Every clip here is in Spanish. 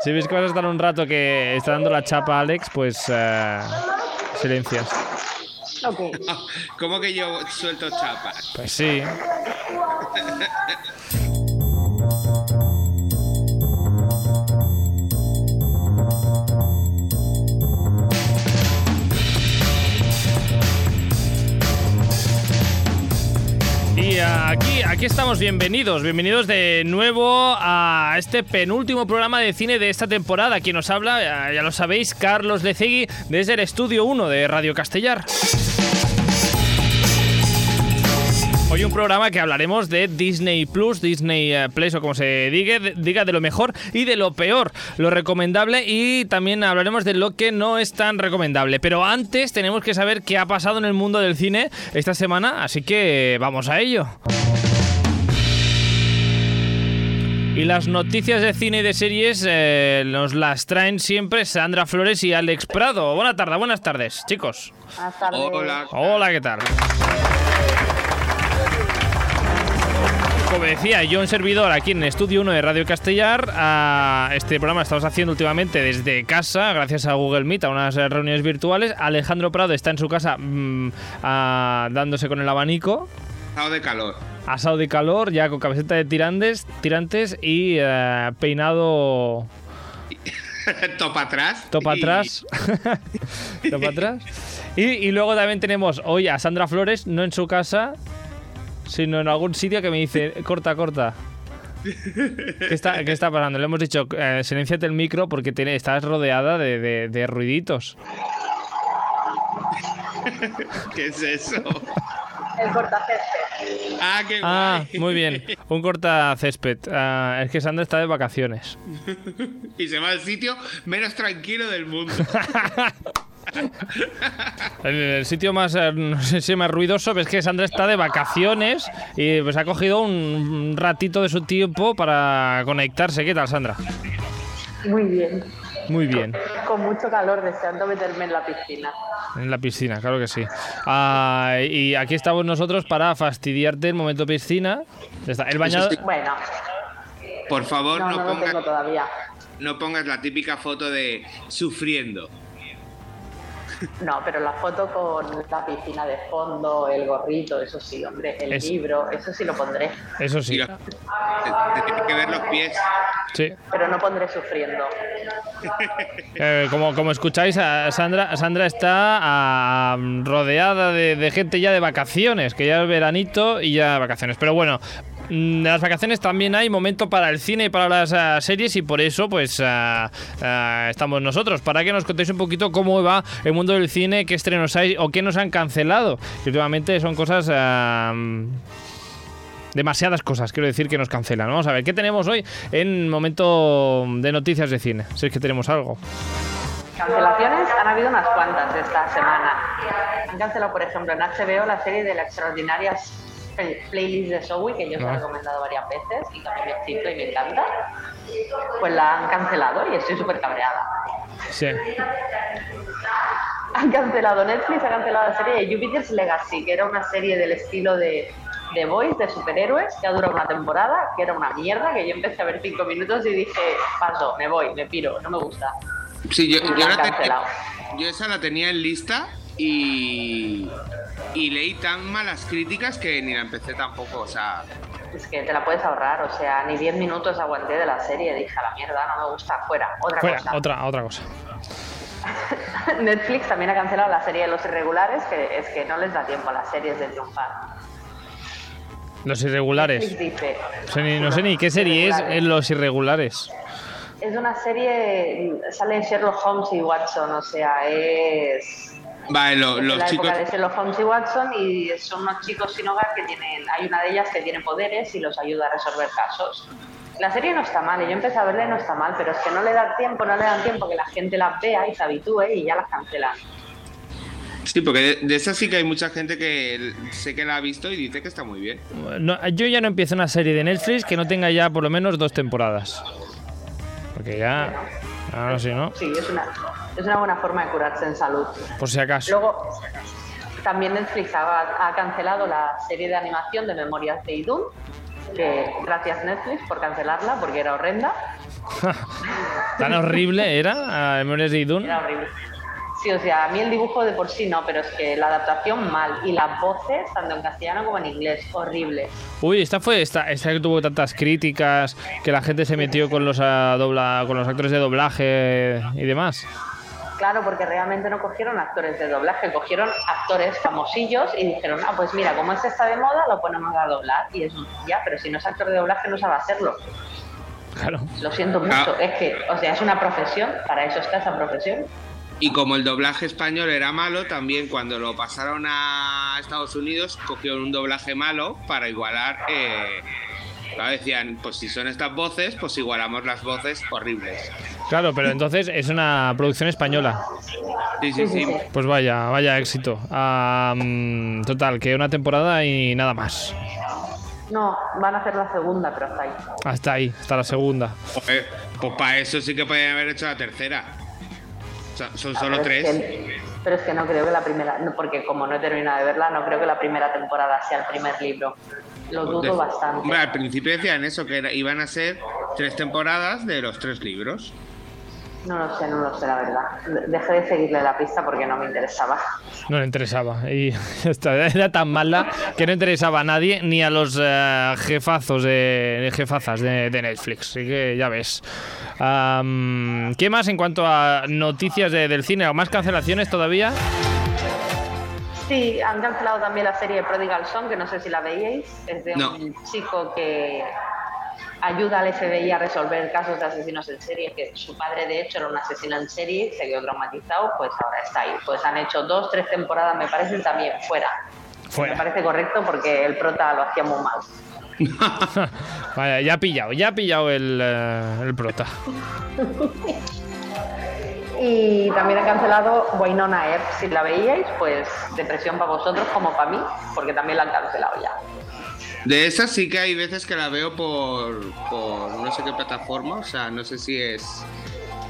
Si ves que vas a estar un rato que está dando la chapa a Alex, pues eh, silencias. ¿Cómo que yo suelto chapas? Pues sí. Aquí estamos, bienvenidos, bienvenidos de nuevo a este penúltimo programa de cine de esta temporada. Quien nos habla, ya, ya lo sabéis, Carlos Lecegui, desde el Estudio 1 de Radio Castellar. Hoy un programa que hablaremos de Disney Plus, Disney eh, Plus o como se diga, de- diga de lo mejor y de lo peor, lo recomendable y también hablaremos de lo que no es tan recomendable. Pero antes tenemos que saber qué ha pasado en el mundo del cine esta semana, así que vamos a ello. Y las noticias de cine y de series eh, nos las traen siempre Sandra Flores y Alex Prado. Buenas tardes, buenas tardes, chicos. Buenas tardes. Hola. Hola, ¿qué tal? Como decía, yo un servidor aquí en Estudio 1 de Radio Castellar. a este programa estamos haciendo últimamente desde casa, gracias a Google Meet, a unas reuniones virtuales. Alejandro Prado está en su casa mm, a- dándose con el abanico. Estado de calor. Asado de calor, ya con camiseta de tirantes, tirantes y eh, peinado Topa atrás. Topa y- atrás. Topa atrás. Y, y luego también tenemos hoy a Sandra Flores, no en su casa, sino en algún sitio que me dice, corta, corta. ¿Qué está, qué está pasando? Le hemos dicho, eh, silenciate el micro porque tiene- estás rodeada de, de- de ruiditos. ¿Qué es eso? El cortacésped. Ah, qué Ah, guay. muy bien. Un corta césped. Ah, es que Sandra está de vacaciones. Y se va al sitio menos tranquilo del mundo. El, el sitio más, eh, no sé si más ruidoso, ves que Sandra está de vacaciones y pues ha cogido un ratito de su tiempo para conectarse. ¿Qué tal, Sandra? Muy bien. Muy bien. Con mucho calor, deseando meterme en la piscina. En la piscina, claro que sí. Ah, y aquí estamos nosotros para fastidiarte el momento piscina. Está. El bañador. sí. Bueno, Por favor, no, no, pongas, todavía. no pongas la típica foto de sufriendo. No, pero la foto con la piscina de fondo, el gorrito, eso sí, hombre, el Es- libro, eso sí lo pondré. Eso sí. los- te, te tienes que ver los pies. Sí. Pero no pondré sufriendo. Eh, como, como escucháis, a Sandra, Sandra está ah, rodeada de, de gente ya de vacaciones, que ya es veranito y ya vacaciones. Pero bueno, las vacaciones también hay momento para el cine y para las ah, series y por eso pues ah, ah, estamos nosotros, para que nos contéis un poquito cómo va el mundo del cine, qué estrenos hay o qué nos han cancelado. Y últimamente son cosas... demasiadas cosas, quiero decir, que nos cancelan. Vamos a ver, ¿qué tenemos hoy en momento de noticias de cine? Si es que tenemos algo. Cancelaciones han habido unas cuantas esta semana. Han cancelado, por ejemplo, en HBO la serie de la extraordinaria playlist de Zoe, que yo os he Ah. recomendado varias veces y que a mí me excita y me encanta. Pues la han cancelado y estoy súper cabreada. Sí. Han cancelado Netflix, ha cancelado la serie de Jupiter's Legacy, que era una serie del estilo de The Boys, de superhéroes, que ha durado una temporada, que era una mierda, que yo empecé a ver cinco minutos y dije, paso, me voy, me piro, no me gusta. Sí, yo, yo la cancelado. yo esa la tenía en lista y, y leí tan malas críticas que ni la empecé tampoco. O sea, Es que te la puedes ahorrar, o sea, ni 10 minutos aguanté de la serie, dije, a la mierda, no me gusta, fuera, otra Fuera, cosa. otra, otra cosa. Netflix también ha cancelado la serie de Los Irregulares, que es que no les da tiempo a las series de triunfar. Los irregulares. Netflix dice, No sé ni, no sé ni qué serie es en Los Irregulares. es una serie, sale Sherlock Holmes y Watson, o sea, es vale, lo- es de los la chicos. época de Sherlock Holmes y Watson y son unos chicos sin hogar que tienen, hay una de ellas que tiene poderes y los ayuda a resolver casos. La serie no está mal, y yo empecé a verla y no está mal, pero es que no le da tiempo, no le dan tiempo que la gente la vea y se habitúe y ya las cancelan. Sí, porque de, de esa sí que hay mucha gente que sé que la ha visto y dice que está muy bien. No, yo ya no empiezo una serie de Netflix que no tenga ya por lo menos dos temporadas. Porque ya. Ahora sí, ¿no? Sí, es una, es una buena forma de curarse en salud. Por si acaso. Luego, también Netflix ha, ha cancelado la serie de animación de Memorias de Idun, que gracias Netflix por cancelarla porque era horrenda. ¿Tan horrible era? Memorias de Idun. Era horrible. Sí, o sea, a mí el dibujo de por sí no, pero es que la adaptación mal. Y las voces, tanto en castellano como en inglés, horrible. Uy, esta fue esta, esta que tuvo tantas críticas, que la gente se metió con los, ah, dobla, con los actores de doblaje y demás. Claro, porque realmente no cogieron actores de doblaje, cogieron actores famosillos y dijeron, ah, pues mira, como este está de moda, lo ponemos a doblar. Y eso, ya, pero si no es actor de doblaje, no sabe hacerlo. Claro. Lo siento mucho, Ah. es que, o sea, es una profesión, para eso está esa profesión. Y como el doblaje español era malo, también cuando lo pasaron a Estados Unidos, cogieron un doblaje malo para igualar. Eh, claro, decían, pues si son estas voces, pues igualamos las voces horribles. Claro, pero entonces es una producción española. Sí, sí, sí. Pues vaya, vaya éxito. Mm, total, que una temporada y nada más. No, van a hacer la segunda, pero hasta ahí. Hasta ahí, hasta la segunda. Joder, pues para eso sí que podían haber hecho la tercera. Son solo Pero es tres. que- pero es que no creo que la primera, porque como no he terminado de verla, no creo que la primera temporada sea el primer libro. Lo dudo Pues, bastante. Hombre, al principio decían eso, que era- iban a ser tres temporadas de los tres libros. No lo sé, no lo sé, la verdad. De- Dejé de seguirle la pista porque no me interesaba. No le interesaba. Y ya está, era tan mala que no interesaba a nadie, ni a los eh, jefazos de jefazas de, de Netflix. Así que ya ves. ¿Qué más en cuanto a noticias de- del cine? ¿O más cancelaciones todavía? Sí, han cancelado también la serie Prodigal Son, que no sé si la veíais. Es de No. un chico que ayuda al FBI a resolver casos de asesinos en serie, que su padre de hecho era un asesino en serie, se quedó traumatizado, pues ahora está ahí. Pues han hecho dos, tres temporadas, me parecen también fuera. Me parece correcto porque el prota lo hacía muy mal. Vaya, ya ha pillado, ya ha pillado el, eh, el prota. Y también han cancelado Wynonna Earp, si la veíais, pues depresión para vosotros como para mí, porque también la han cancelado ya. De esas sí que hay veces que la veo por, por no sé qué plataforma, o sea, no sé si es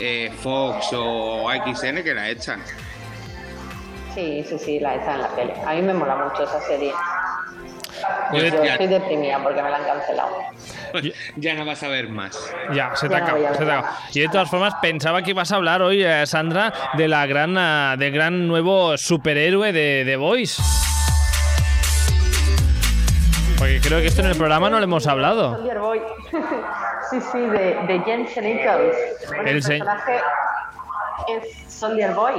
eh, Fox o XN que la echan. Sí, sí, sí, la está en la tele. A mí me mola mucho esa serie. Pues Yo ya- estoy deprimida porque me la han cancelado. ya no vas a ver más. Ya, se te no acaba, nada. Y de todas formas, pensaba que ibas a hablar hoy, eh, Sandra, de la gran, ah, del gran nuevo superhéroe de The Voice. Porque creo que esto en el programa no lo hemos hablado. Sí, sí, de, de Jensen Ackles. Bueno, El el, personaje es Soldier Boy.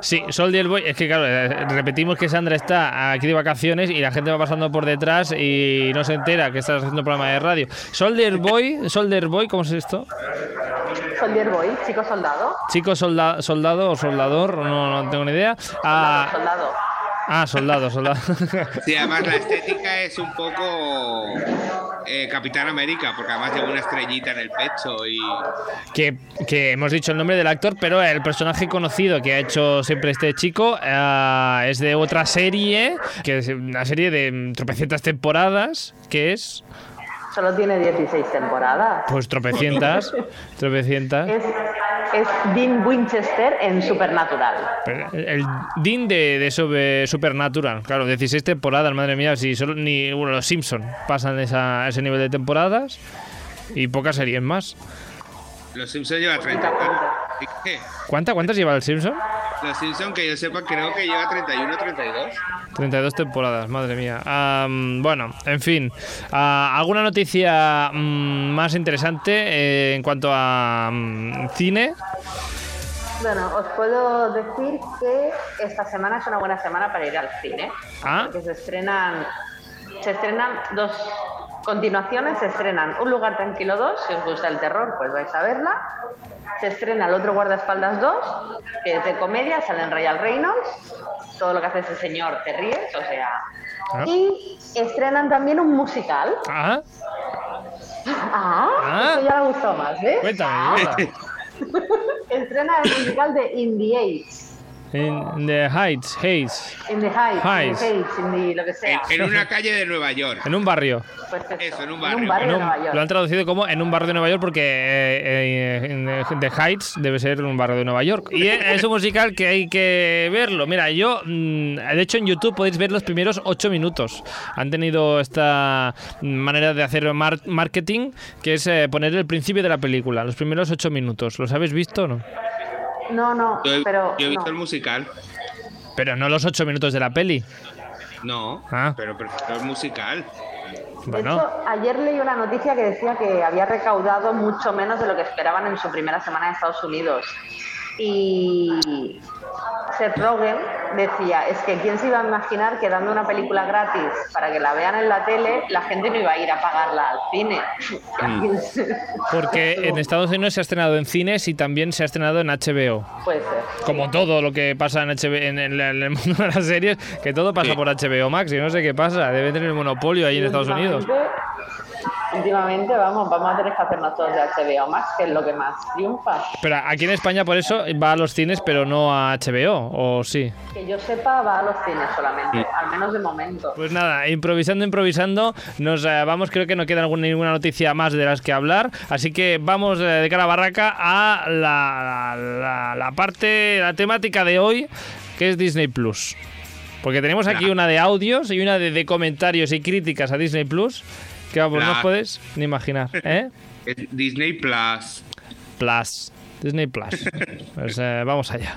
Sí, Soldier Boy, es que claro, eh, repetimos que Sandra está aquí de vacaciones y la gente va pasando por detrás y no se entera que estás haciendo un programa de radio. Soldier Boy, Soldier Boy, ¿cómo es esto? Soldier Boy, chico soldado. Chico solda- soldado o soldador, no, no tengo ni idea. Ah, Soldado. Ah, soldado, soldado. Sí, además la estética es un poco eh, Capitán América, porque además lleva una estrellita en el pecho y que, que hemos dicho el nombre del actor, pero el personaje conocido que ha hecho siempre este chico eh, es de otra serie, que es una serie de mm, tropecientas temporadas, que es, Solo tiene 16 temporadas. pues tropecientas, tropecientas. Es, es Dean Winchester en Supernatural. Pero El Dean de, de sobre Supernatural, claro, 16 temporadas, madre mía, si solo ni bueno, los Simpson pasan esa, ese nivel de temporadas y pocas series más. Los Simpsons lleva 30. ¿Y qué? ¿Cuánta, ¿Cuántas lleva el Simpson? Los Simpsons, que yo sepa, creo que lleva 31 32. 32 temporadas, madre mía. Am, bueno, en fin. Ah, ¿Alguna noticia mm, más interesante eh, en cuanto a mm, cine? Bueno, os puedo decir que esta semana es una buena semana para ir al cine. Ah. Porque se estrenan, se estrenan dos continuaciones, se estrenan Un lugar tranquilo 2, si os gusta el terror, pues vais a verla. Se estrena El otro guardaespaldas 2, que es de comedia, salen Royal Reynolds. Todo lo que hace ese señor te ríes, o sea. Ah. Y estrenan también un musical. Ah, Ah, Ah. esto ya le gustó más, ¿ves? cuéntame, cuéntame. Estrena el musical de In the Age. In the Heights, Heights. In the Heights, Heights. in the Heights, in the lo que sea. En, en una calle de Nueva York. En un barrio. Pues eso, Eso, en un En barrio. un barrio En de Nueva York. lo han traducido como en un barrio de Nueva York porque eh, eh, en The Heights debe ser un barrio de Nueva York. Y es un musical que hay que verlo. Mira, yo, mm, de hecho en YouTube podéis ver los primeros ocho minutos. Han tenido esta manera de hacer mar- marketing que es eh, poner el principio de la película, los primeros ocho minutos. ¿Los habéis visto o no? No, no, Yo, he- pero yo he visto no. el musical. Pero no los ocho minutos de la peli. No, Ah. pero prefiero el musical. De Bueno, hecho, ayer leí una noticia que decía que había recaudado mucho menos de lo que esperaban en su primera semana en Estados Unidos. Y Seth Rogen decía, es que quién se iba a imaginar que dando una película gratis para que la vean en la tele, la gente no iba a ir a pagarla al cine. Mm. porque en Estados Unidos se ha estrenado en cines y también se ha estrenado en HBO. Puede ser. Como todo lo que pasa en, HBO, en, el, en el mundo de las series, que todo pasa Sí. por HBO Max y no sé qué pasa. Debe tener el monopolio ahí en Estados Unidos. Últimamente- Últimamente, vamos, vamos a tener que hacernos todos de HBO Max, que es lo que más triunfa. Pero aquí en España por eso va a los cines, pero no a HBO, ¿o sí? Que yo sepa, va a los cines solamente, al menos de momento. Pues nada, improvisando, improvisando, nos eh, vamos, creo que no queda alguna, ninguna noticia más de las que hablar, así que vamos eh, de cara a barraca a la, la- la parte, la temática de hoy, que es Disney Plus. Porque tenemos aquí una de audios y una de, de comentarios y críticas a Disney Plus, que vamos, no os Bla. puedes ni imaginar, ¿eh? Disney Plus. Plus. Disney Plus. Pues eh, vamos allà.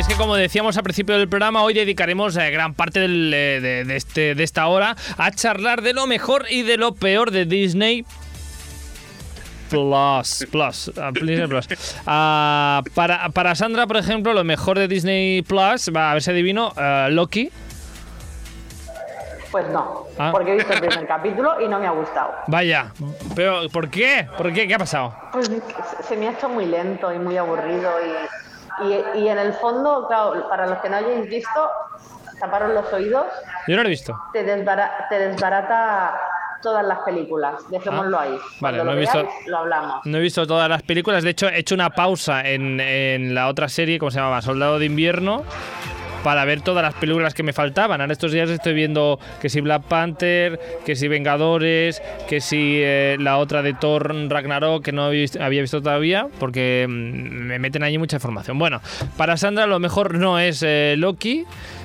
es que como decíamos al principio del programa, hoy dedicaremos eh, gran parte del, eh, de, de este, de esta hora a charlar de lo mejor y de lo peor de Disney. Plus, plus, Disney Plus. Ah, para, para Sandra, por ejemplo, lo mejor de Disney Plus, va a ver si adivino, eh, Loki. Pues no, Ah. porque he visto el primer capítulo y no me ha gustado. Vaya, pero ¿por qué? ¿Por qué? ¿Qué ha pasado? Pues se me ha hecho muy lento y muy aburrido y, y, y en el fondo, claro, para los que no hayáis visto, taparos los oídos, Yo no lo he visto. te, desbara- te desbarata todas las películas. Dejémoslo Ah, ahí. vale, Cuando no lo he visto- lo hablamos. No he visto todas las películas, de hecho he hecho una pausa en, en la otra serie, ¿cómo se llamaba? Soldado de invierno, para ver todas las películas que me faltaban. Ahora estos días estoy viendo que si Black Panther, que si Vengadores, que si eh, la otra de Thor Ragnarok, que no había visto, había visto todavía, porque mm, me meten allí mucha información. Bueno, para Sandra lo mejor no es eh, Loki.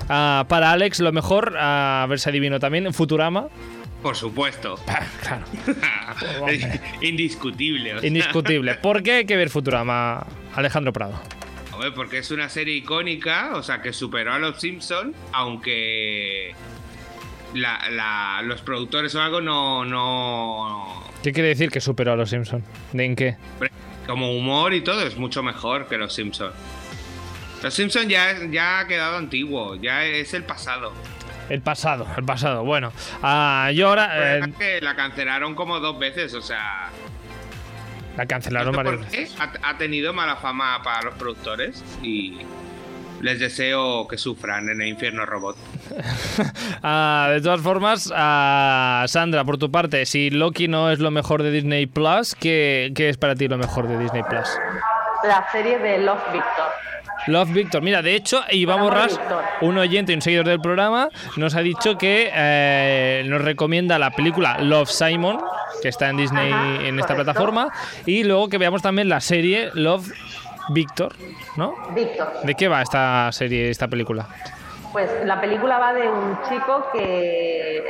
Ah, para Alex lo mejor, a ver si adivino también, Futurama. Por supuesto. Ah, claro, Indiscutible. o sea. indiscutible. ¿Por qué hay que ver Futurama, Alejandro Prado? Hombre, porque es una serie icónica, o sea, que superó a los Simpsons, aunque la- la- los productores o algo no, no... ¿Qué quiere decir que superó a los Simpson? ¿De en qué? Como humor y todo, es mucho mejor que los Simpsons. Los Simpsons ya, ya ha quedado antiguo, ya es el pasado. El pasado, el pasado. Bueno, ah, yo ahora eh, es que la cancelaron como dos veces, o sea... la cancelaron ¿esto varias veces. ha tenido mala fama para los productores y les deseo que sufran en el infierno robot. Ah, de todas formas, ah, Sandra, por tu parte, si Loki no es lo mejor de Disney Plus, ¿qué, qué es para ti lo mejor de Disney Plus? La serie de Love Victor. Love Victor. Mira, de hecho, Iván Borras, un oyente y un seguidor del programa, nos ha dicho que eh, nos recomienda la película Love Simon, que está en Disney Ajá, en esta correcto. plataforma, y luego que veamos también la serie Love Victor, ¿no? Victor. ¿De qué va esta serie, esta película? Pues la película va de un chico que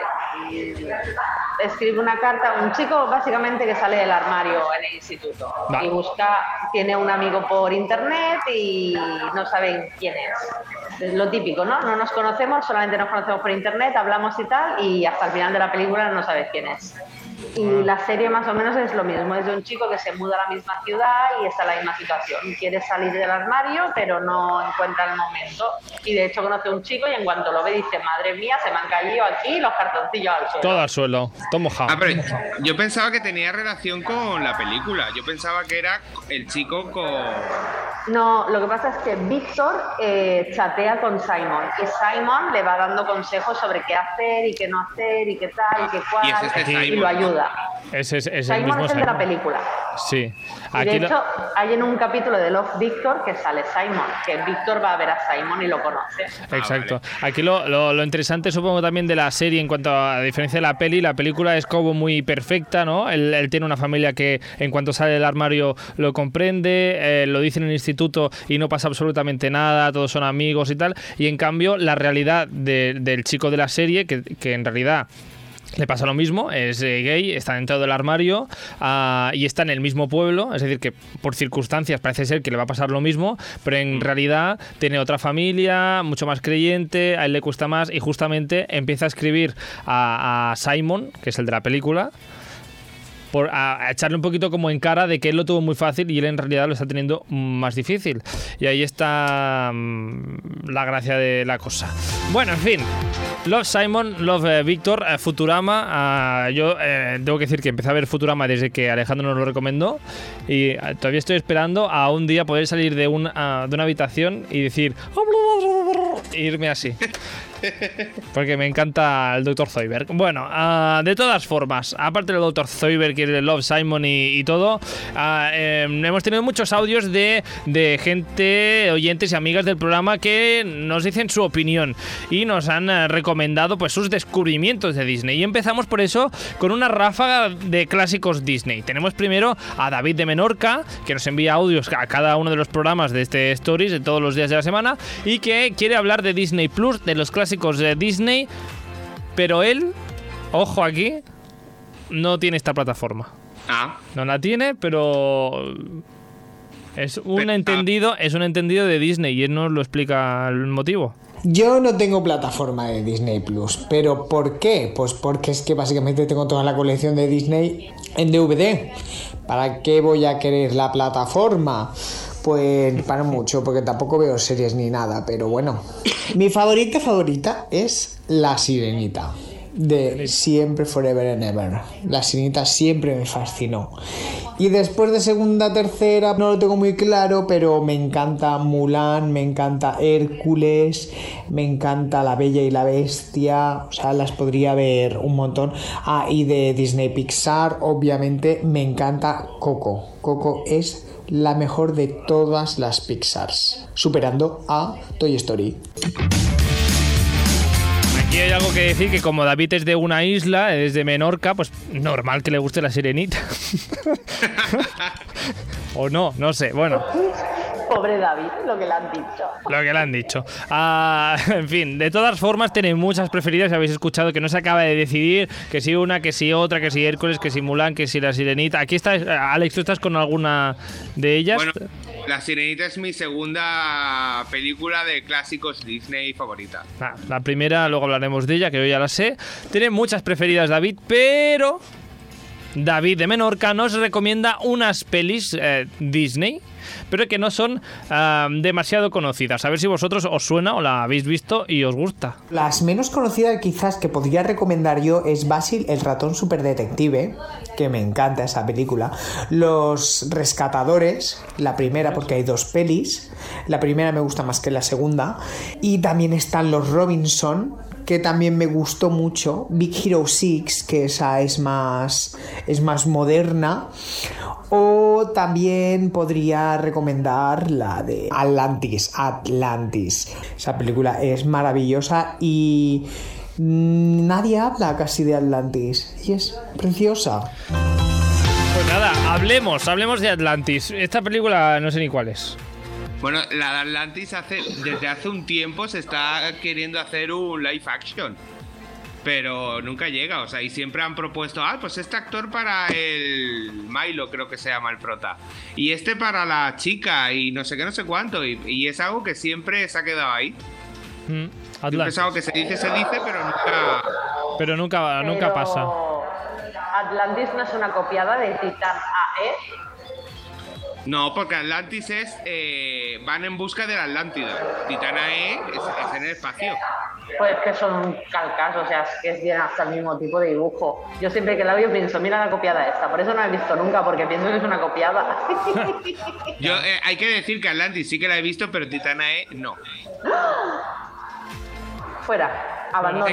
escribe una carta, un chico básicamente que sale del armario en el instituto Vale. y busca, tiene un amigo por internet y no saben quién es. es lo típico, ¿no? No nos conocemos, solamente nos conocemos por internet, hablamos y tal, y hasta el final de la película no sabes quién es. Y la serie más o menos es lo mismo, es de un chico que se muda a la misma ciudad y está en la misma situación. Quiere salir del armario, pero no encuentra el momento. Y de hecho conoce a un chico y en cuanto lo ve dice, madre mía, se me han caído aquí los cartoncillos al suelo. Todo al suelo, todo mojado. Ah, pero yo pensaba que tenía relación con la película. Yo pensaba que era el chico con... No, lo que pasa es que Víctor eh, chatea con Simon y Simon le va dando consejos sobre qué hacer y qué no hacer y qué tal y qué cual Y es este y Simon, lo ¿no? Ayuda. Ese es, es el Simon mismo es el de la película. Sí. Y de lo- hecho, hay en un capítulo de Love Victor que sale Simon, que Víctor va a ver a Simon y lo conoce. Exacto. Aquí lo, lo- lo interesante, supongo, también de la serie en cuanto a, a diferencia de la peli, la película es como muy perfecta, ¿no? Él, él tiene una familia que en cuanto sale del armario lo comprende, eh, lo dice en el instituto y no pasa absolutamente nada, todos son amigos y tal. Y en cambio, la realidad de- del chico de la serie, que, que en realidad le pasa lo mismo, es eh, gay, está dentro del armario ah, y está en el mismo pueblo, es decir, que por circunstancias parece ser que le va a pasar lo mismo, pero en realidad tiene otra familia, mucho más creyente, a él le cuesta más y justamente empieza a escribir a, a Simon, que es el de la película, por, a, a echarle un poquito como en cara de que él lo tuvo muy fácil y él en realidad lo está teniendo más difícil. Y ahí está mm, la gracia de la cosa. Bueno, en fin. Love Simon, Love eh, Victor, eh, Futurama. ah, yo eh, tengo que decir que empecé a ver Futurama desde que Alejandro nos lo recomendó. Y eh, todavía estoy esperando a un día poder salir de, un, ah, de una habitación y decir. irme así. Porque me encanta el Dr. Zoidberg. Bueno, ah, de todas formas, aparte del Dr. Zoidberg y el Love Simon y, todo, ah, eh, hemos tenido muchos audios de, de gente, oyentes y amigas del programa que nos dicen su opinión y nos han eh, recomendado pues sus descubrimientos de Disney. Y empezamos por eso con una ráfaga de clásicos Disney. Tenemos primero a David de Menorca, que nos envía audios a cada uno de los programas de este Stories de todos los días de la semana y que quiere hablar de Disney Plus, de los clásicos de Disney, pero él, ojo aquí, no tiene esta plataforma. Ah, No la tiene, pero es un Pero- entendido, es un entendido de Disney y él nos lo explica el motivo. Yo no tengo plataforma de Disney Plus, pero ¿por qué? Pues porque es que básicamente tengo toda la colección de Disney en DVD. ¿Para qué voy a querer la plataforma? Pues para mucho, porque tampoco veo series ni nada, pero bueno. Mi favorita favorita es La Sirenita. De siempre, forever and ever. La sirenita siempre me fascinó. Y después de segunda, tercera, no lo tengo muy claro, pero me encanta Mulan, me encanta Hércules, me encanta La Bella y la Bestia. O sea, las podría ver un montón. Ah, y de Disney Pixar, obviamente, me encanta Coco. Coco es la mejor de todas las Pixars, superando a Toy Story. Aquí hay algo que decir que como David es de una isla, es de Menorca, pues normal que le guste la sirenita. o no, no sé. Bueno, Pobre David, lo que le han dicho. lo que le han dicho. Ah, en fin, de todas formas tiene muchas preferidas. Habéis escuchado que no se acaba de decidir que si una, que si otra, que si Hércules, que si Mulan, que si la sirenita. Aquí está, Alex, ¿tú estás con alguna de ellas? bueno, La Sirenita es mi segunda película de clásicos Disney favorita. Ah, la primera, luego hablaremos de ella, que yo ya la sé. Tiene muchas preferidas David, pero David de Menorca nos recomienda unas pelis eh, Disney, pero que no son ah, demasiado conocidas. A ver si vosotros os suena o la habéis visto y os gusta. Las menos conocidas quizás que podría recomendar yo es Basil el ratón superdetective, que me encanta esa película. Los rescatadores, la primera porque hay dos pelis, la primera me gusta más que la segunda. Y también están los Robinson, que también me gustó mucho. Big Hero 6, que esa es más, es más moderna. O también podría recomendar la de Atlantis, Atlantis. Esa película es maravillosa y nadie habla casi de Atlantis. Y es preciosa. Pues nada, hablemos, hablemos de Atlantis. Esta película no sé ni cuál es. Bueno, la de Atlantis hace, desde hace un tiempo se está queriendo hacer un live action. Pero nunca llega, o sea, y siempre han propuesto, ah, pues este actor para el Milo, creo que se llama el prota. Y este para la chica, y no sé qué, no sé cuánto. Y, y es algo que siempre se ha quedado ahí. Mm, Atlantis. pensado que se dice, se dice, pero nunca. Pero nunca, nunca Pero pasa. Atlantis no es una copiada de Titan AE. No, porque Atlantis es. eh, van en busca de la Atlántida. Titana E es, es en el espacio. Pues que son calcas, o sea, es que tienen hasta el mismo tipo de dibujo. Yo siempre que la veo pienso, mira la copiada esta. Por eso no la he visto nunca, porque pienso que es una copiada. Yo, eh, hay que decir que Atlantis sí que la he visto, pero Titana E no. Fuera, Sé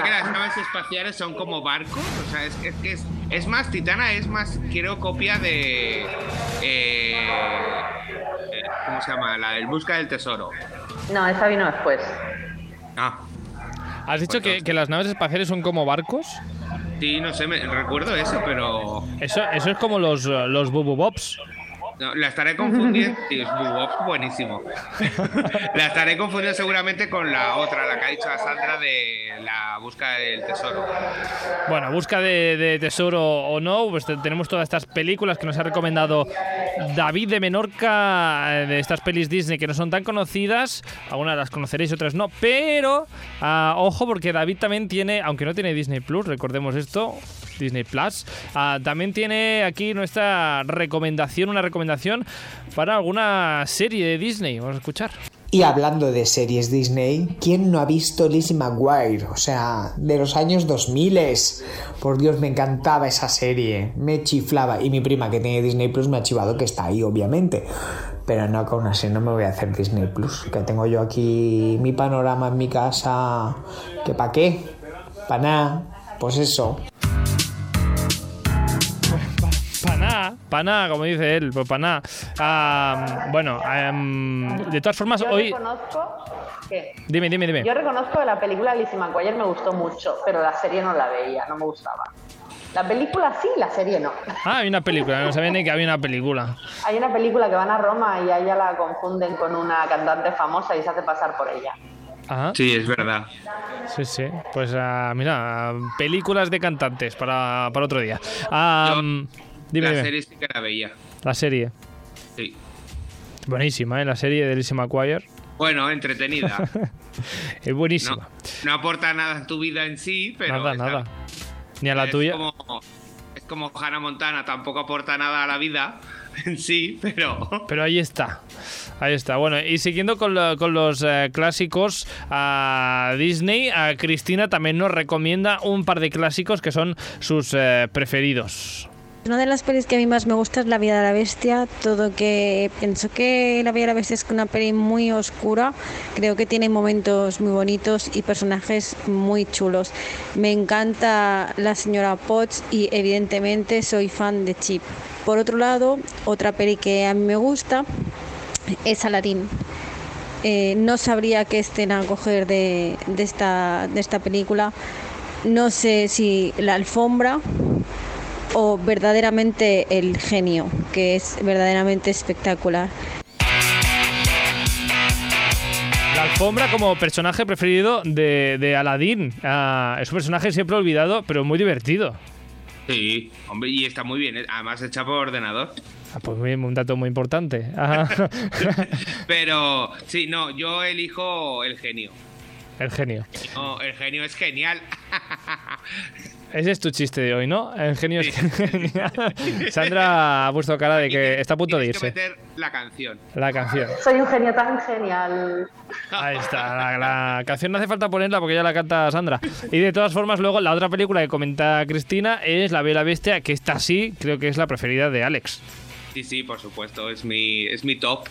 que las abandona. naves espaciales son como barcos, o sea, es, es que es, es más, Titana es más, quiero copia de... eh, eh, ¿Cómo se llama? La del Busca del Tesoro. No, esa vino después. Ah, ¿Has dicho Pues que, que las naves espaciales son como barcos? sí, no sé, me, recuerdo eso, pero... Eso, eso es como los, los Bububobs. No, la estaré confundiendo. Es buenísimo. la estaré confundiendo seguramente con la otra, la que ha dicho a Sandra de la busca del tesoro. Bueno, busca de, de tesoro o no, pues te- tenemos todas estas películas que nos ha recomendado David de Menorca, eh, de estas pelis Disney que no son tan conocidas, algunas las conoceréis, otras no, pero ah, ojo porque David también tiene, aunque no tiene Disney Plus, recordemos esto, Disney Plus, ah, también tiene aquí nuestra recomendación, una recomendación para alguna serie de Disney, vamos a escuchar. Y hablando de series Disney, ¿quién no ha visto Lizzie McGuire? O sea, de los años 2000. Por Dios, me encantaba esa serie. Me chiflaba. Y mi prima que tiene Disney Plus me ha chivado que está ahí, obviamente. Pero no, con así no me voy a hacer Disney Plus. Que tengo yo aquí mi panorama en mi casa. ¿Que para qué? Para nada. Pues eso. Paná, como dice él, pues paná. Ah, bueno, em, de todas formas, Yo hoy. reconozco que Dime, dime, dime. Yo reconozco que la película Lizzie McGuire me gustó mucho, pero la serie no la veía, no me gustaba. La película sí, la serie no. Ah, hay una película, no sabía ni que había una película. Hay una película que van a Roma y a ella la confunden con una cantante famosa y se hace pasar por ella. Ajá. Sí, es verdad. Sí, sí. Pues ah, mira, películas de cantantes para, para otro día. Ah, Yo- mm, dime, la dime. serie sí que la veía. La serie. Sí. Buenísima, ¿eh? La serie de Lizzie McGuire. Bueno, entretenida. Es No, buenísima. no aporta nada a tu vida en sí, pero. nada, está- nada. Ni a la es tuya. Como, es como Hannah Montana, tampoco aporta nada a la vida en sí, pero. Pero ahí está. Ahí está. Bueno, y siguiendo con, lo- con los eh, clásicos a Disney, a Cristina también nos recomienda un par de clásicos que son sus eh, preferidos. Una de las pelis que a mí más me gusta es La vida de la bestia, todo que pienso que La vida de la bestia es una peli muy oscura, creo que tiene momentos muy bonitos y personajes muy chulos. Me encanta la señora Potts y evidentemente soy fan de Chip. Por otro lado, otra peli que a mí me gusta es Aladdin. Eh, no sabría qué escena coger de, esta, de esta película. No sé si la alfombra o verdaderamente el genio, que es verdaderamente espectacular. La alfombra como personaje preferido de, de Aladdin. Ah, es un personaje siempre olvidado, pero muy divertido. Sí, hombre, y está muy bien. ¿eh? Además, hecha por ordenador. Ah, pues muy- un dato muy importante. Ajá. Pero, sí, no, yo elijo el genio. el genio. No, el genio es genial. Ese es tu chiste de hoy, ¿no? El genio es genial. Sandra ha puesto cara de que está a punto de que irse. meter la canción. La canción. Soy un genio tan genial. Ahí está, la, la canción no hace falta ponerla porque ya la canta Sandra. Y de todas formas, luego la otra película que comenta Cristina es La Bella Bestia, que esta sí creo que es la preferida de Alex. Sí, sí, por supuesto, es mi, es mi top.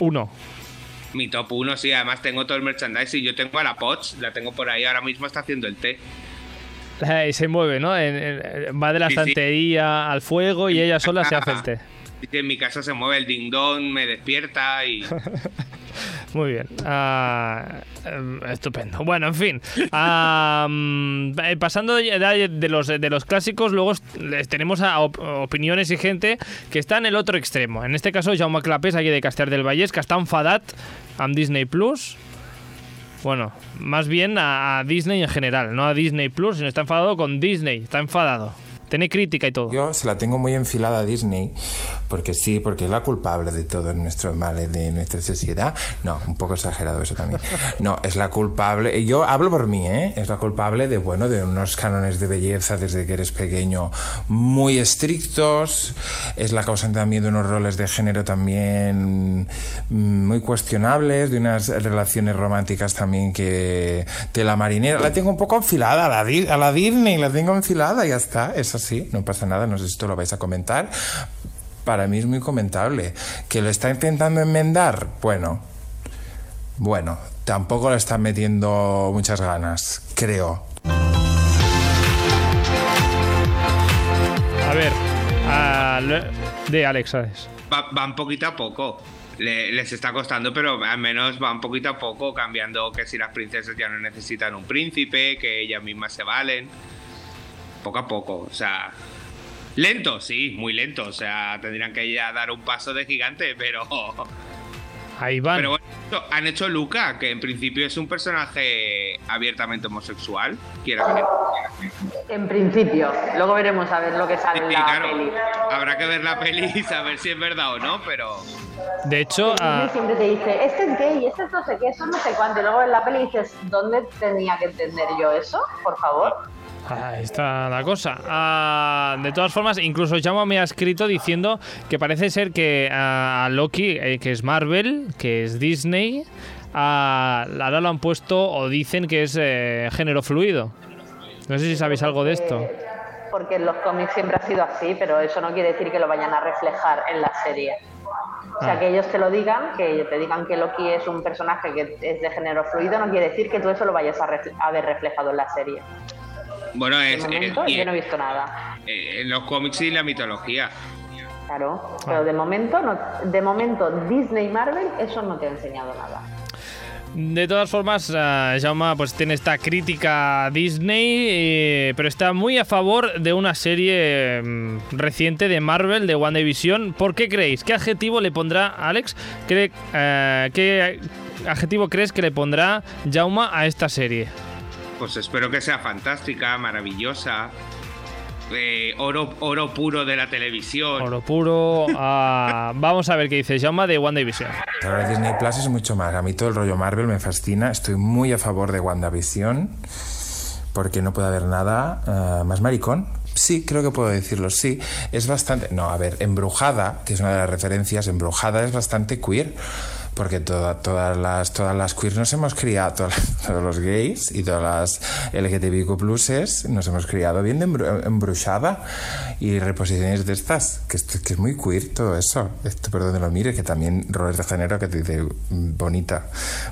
Uno. Mi top uno, sí, además tengo todo el merchandising. Yo tengo a la Potts, la tengo por ahí, ahora mismo está haciendo el té. Eh, se mueve, ¿no? Va de la Sí, al fuego y ella sola se hace el té. En mi casa se mueve el ding dong, me despierta y. Muy bien. Em, estupendo. Bueno, en fin. Eh, pasando de, de los, de los clásicos, luego tenemos a op- opiniones y gente que está en el otro extremo. En este caso, Jaume Clapés, aquí de Castellar del Vallès, que está enfadat amb Disney Plus. Bueno, más bien a, Disney en general, no a Disney Plus, sino está enfadado con Disney. Está enfadado. tiene crítica y todo. Yo se la tengo muy enfilada a Disney, porque sí, porque es la culpable de todos nuestros males de nuestra sociedad. No, un poco exagerado eso también. No, es la culpable, yo hablo por mí, ¿eh? Es la culpable de, bueno, de unos cánones de belleza desde que eres pequeño muy estrictos, es la causante también de unos roles de género también mm, muy cuestionables, de unas relaciones románticas también que de la marinera. La tengo un poco enfilada a la, a la Disney, la tengo enfilada, ya está, es así, no pasa nada, no sé si esto lo vais a comentar. Para mí es muy comentable. ¿Que lo está intentando enmendar? Bueno, bueno, tampoco le están metiendo muchas ganas, creo. A ver, a de Alex, ¿sabes? Va- van poquito a poco. Le- les está costando, pero al menos van poquito a poco cambiando que si las princesas ya no necesitan un príncipe, que ellas mismas se valen. Poco a poco, o sea... Lento, sí, muy lento. O sea, tendrían que ya dar un paso de gigante, pero... Ahí van. Pero bueno, han hecho Luca, que en principio es un personaje abiertamente homosexual. Quiera que no. En principio. Luego veremos a ver lo que sale en Sí, la claro, peli. habrá que ver la peli y saber si es verdad o no, pero... De hecho, ah, siempre te dice, este es gay, este es no sé qué, eso no sé cuánto. Y luego en la peli dices, ¿dónde tenía que entender yo eso? Por favor. Ahí está la cosa. Ah, de todas formas, incluso Jaume me ha escrito diciendo que parece ser que a Loki, eh, que es Marvel, que es Disney, ah, ahora lo han puesto o dicen que es eh, género fluido. No sé si sabéis algo de esto. Porque en los cómics siempre ha sido así, pero eso no quiere decir que lo vayan a reflejar en la serie. O sea, Ah. que ellos te lo digan, que te digan que Loki es un personaje que es de género fluido, no quiere decir que tú eso lo vayas a, refle- a ver reflejado en la serie. Bueno, De es, momento es- yo no he visto nada. eh, en los cómics y la mitología. Claro, pero de momento, no, de momento Disney y Marvel eso no te ha enseñado nada. De todas formas, ah, Jaume pues tiene esta crítica a Disney, eh, pero está muy a favor de una serie mm, reciente de Marvel, de WandaVision. ¿Por qué creéis? ¿Qué adjetivo le pondrá Alex? ¿Cree- eh, ¿Qué adjetivo crees que le pondrá Jaume a esta serie? Pues espero que sea fantástica, maravillosa. eh, oro, oro puro de la televisión. Oro puro. ah, vamos a ver qué dice Jaume de WandaVision. Ahora Disney Plus es mucho más. A mí todo el rollo Marvel me fascina. Estoy muy a favor de WandaVision. Porque no puede haber nada eh, más maricón. Sí, creo que puedo decirlo, sí. Es bastante... No, a ver, Embrujada, que es una de las referencias, Embrujada es bastante queer. Porque toda- todas, las, todas las queers nos hemos criado, todas- todos los gays y todas las LGTBIQ pluses nos hemos criado bien de y reposiciones de estas, que, es- que es muy queer todo eso. Esto por donde lo mires, que también roles de género que te dice "Mm, bonita,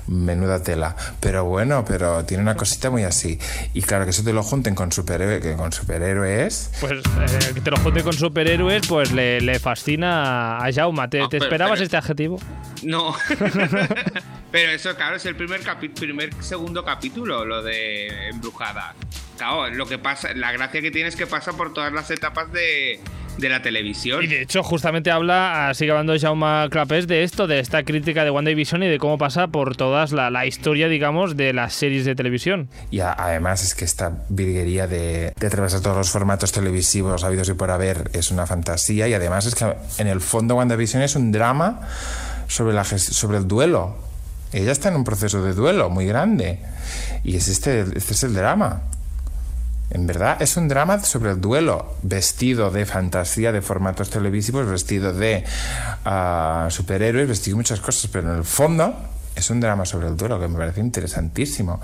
menuda tela. Pero bueno, pero tiene una cosita muy así. Y claro, que eso te lo junten con, superhéroe, que con superhéroes. Pues eh, que te lo junte con superhéroes, pues le, le fascina a Jaume. ¿Te, Ah, te pero- esperabas pero- este adjetivo? No. Pero eso, claro, es el primer, capi- primer segundo capítulo, lo de Embrujada. Claro, lo que pasa, la gracia que tiene es que pasa por todas las etapas de, de la televisión. Y de hecho, justamente habla, sigue hablando Jaume Clapés de esto, de esta crítica de WandaVision y de cómo pasa por todas la, la historia, digamos, de las series de televisión. Y a- además es que esta virguería de, de atravesar todos los formatos televisivos habidos y por haber es una fantasía. Y además es que en el fondo WandaVision es un drama sobre, la, sobre el duelo. Ella está en un proceso de duelo muy grande. Y es este, este es el drama. En verdad es un drama sobre el duelo, vestido de fantasía, de formatos televisivos, vestido de ah, superhéroes, vestido de muchas cosas, pero en el fondo es un drama sobre el duelo que me parece interesantísimo.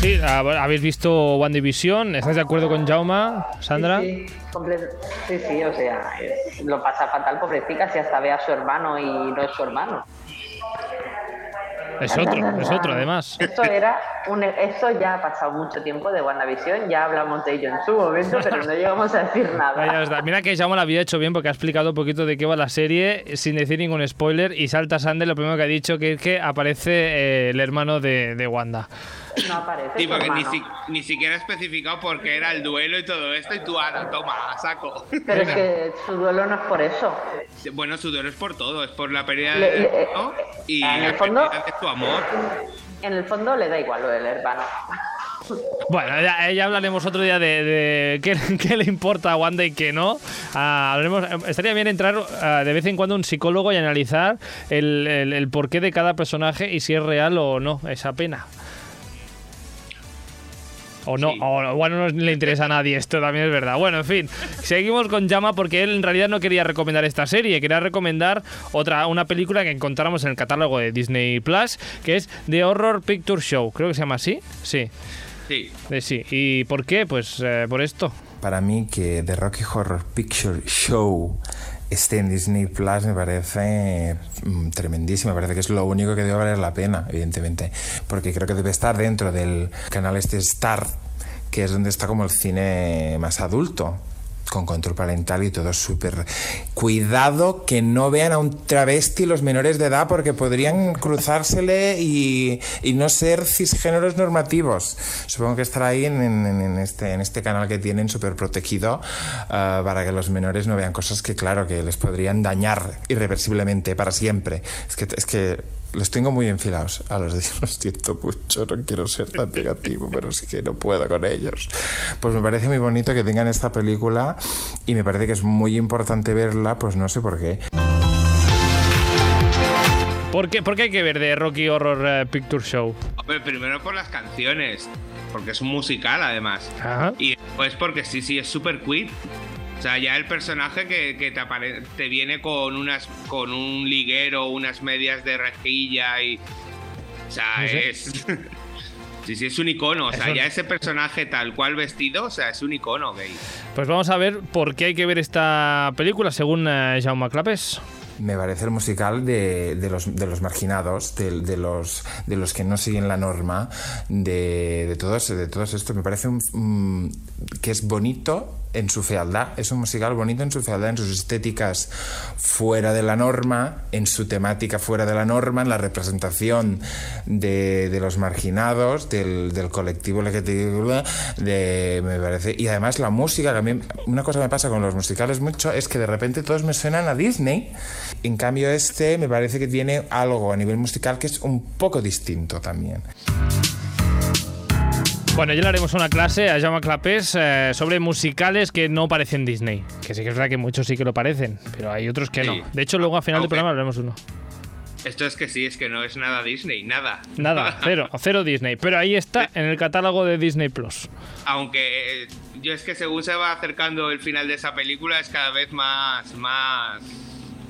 Sí, hab- habéis visto WandaVision, ¿estáis de acuerdo con Jaume, Sandra? Sí, sí, o sea, lo pasa fatal, pobrecita, si hasta ve a su hermano y no es su hermano. Es otro, es otro además. Eso era un, eso ya ha pasado mucho tiempo de WandaVision, ya hablamos de ello en su momento, pero no llegamos a decir nada. Mira que Jaume lo había hecho bien porque ha explicado un poquito de qué va la serie sin decir ningún spoiler y salta Sander lo primero que ha dicho que es que aparece eh, el hermano de, de Wanda. No aparece Sí, porque ni, si- ni siquiera ha especificado por qué era el duelo y todo esto, y tú, Ana, toma, a saco. Pero es que su duelo no es por eso. Bueno, su duelo es por todo, es por la pérdida Le- hermano y en el la fondo- pérdida de tu amor. En el fondo le da igual lo del hermano. Bueno, ya, ya hablaremos otro día de, de qué, qué le importa a Wanda y qué no. Ah, hablaremos, estaría bien entrar ah, de vez en cuando un psicólogo y analizar el, el- el porqué de cada personaje y si es real o no esa pena. O no, Sí. o bueno, no le interesa a nadie, esto también es verdad. Bueno, en fin, seguimos con Llama porque él en realidad no quería recomendar esta serie, quería recomendar otra, una película que encontráramos en el catálogo de Disney Plus, que es The Horror Picture Show, creo que se llama así, sí, Sí. eh, sí. ¿Y por qué? Pues eh, por esto. Para mí que The Rocky Horror Picture Show esté en Disney Plus me parece mm, tremendísimo, me parece que es lo único que debe valer la pena, evidentemente, porque creo que debe estar dentro del canal este Star, que es donde está como el cine más adulto con control parental y todo súper cuidado que no vean a un travesti los menores de edad porque podrían cruzársele y, no ser cisgéneros normativos. Supongo que estará ahí en, este, este canal que tienen súper protegido ah, para que los menores no vean cosas que claro que les podrían dañar irreversiblemente para siempre. Es que los tengo muy enfilados a los de lo siento mucho, no quiero ser tan negativo, pero es que no puedo con ellos. Pues me parece muy bonito que tengan esta película y me parece que es muy importante verla, pues no sé por qué. ¿Por qué, por qué hay que ver The Rocky Horror eh, Picture Show? Hombre, primero por las canciones, porque es un musical además. Ajá. Y después porque sí, sí, es super queer. O sea, ya el personaje que, que te, apare- te viene con unas con un liguero, unas medias de rejilla y. O sea, No sé. es. sí, sí, es un icono. O sea, Eso- ya ese personaje tal cual vestido, o sea, es un icono gay. Pues vamos a ver por qué hay que ver esta película según eh, Jaume Clapes. Me parece el musical de, de los, de los marginados, de, de los, de los que no siguen la norma, de, de, todos, de todos estos. Me parece un- mm, que es bonito en su fealdad. Es un musical bonito en su fealdad, en sus estéticas fuera de la norma, en su temática fuera de la norma, en la representación de, de los marginados, del, del colectivo LGTB, de, me parece. Y además la música, mí, una cosa que me pasa con los musicales mucho es que de repente todos me suenan a Disney. En cambio, este me parece que tiene algo a nivel musical que es un poco distinto también. Bueno, ya le haremos una clase a Jaume Clapés eh, sobre musicales que no parecen Disney. Que sí que es verdad que muchos sí que lo parecen, pero hay otros que Sí. no. De hecho, luego al final del programa hablaremos uno. Esto es que sí, es que no es nada Disney, nada. Nada, cero, cero Disney. Pero ahí está en el catálogo de Disney Plus. Aunque eh, yo es que según se va acercando el final de esa película es cada vez más, más,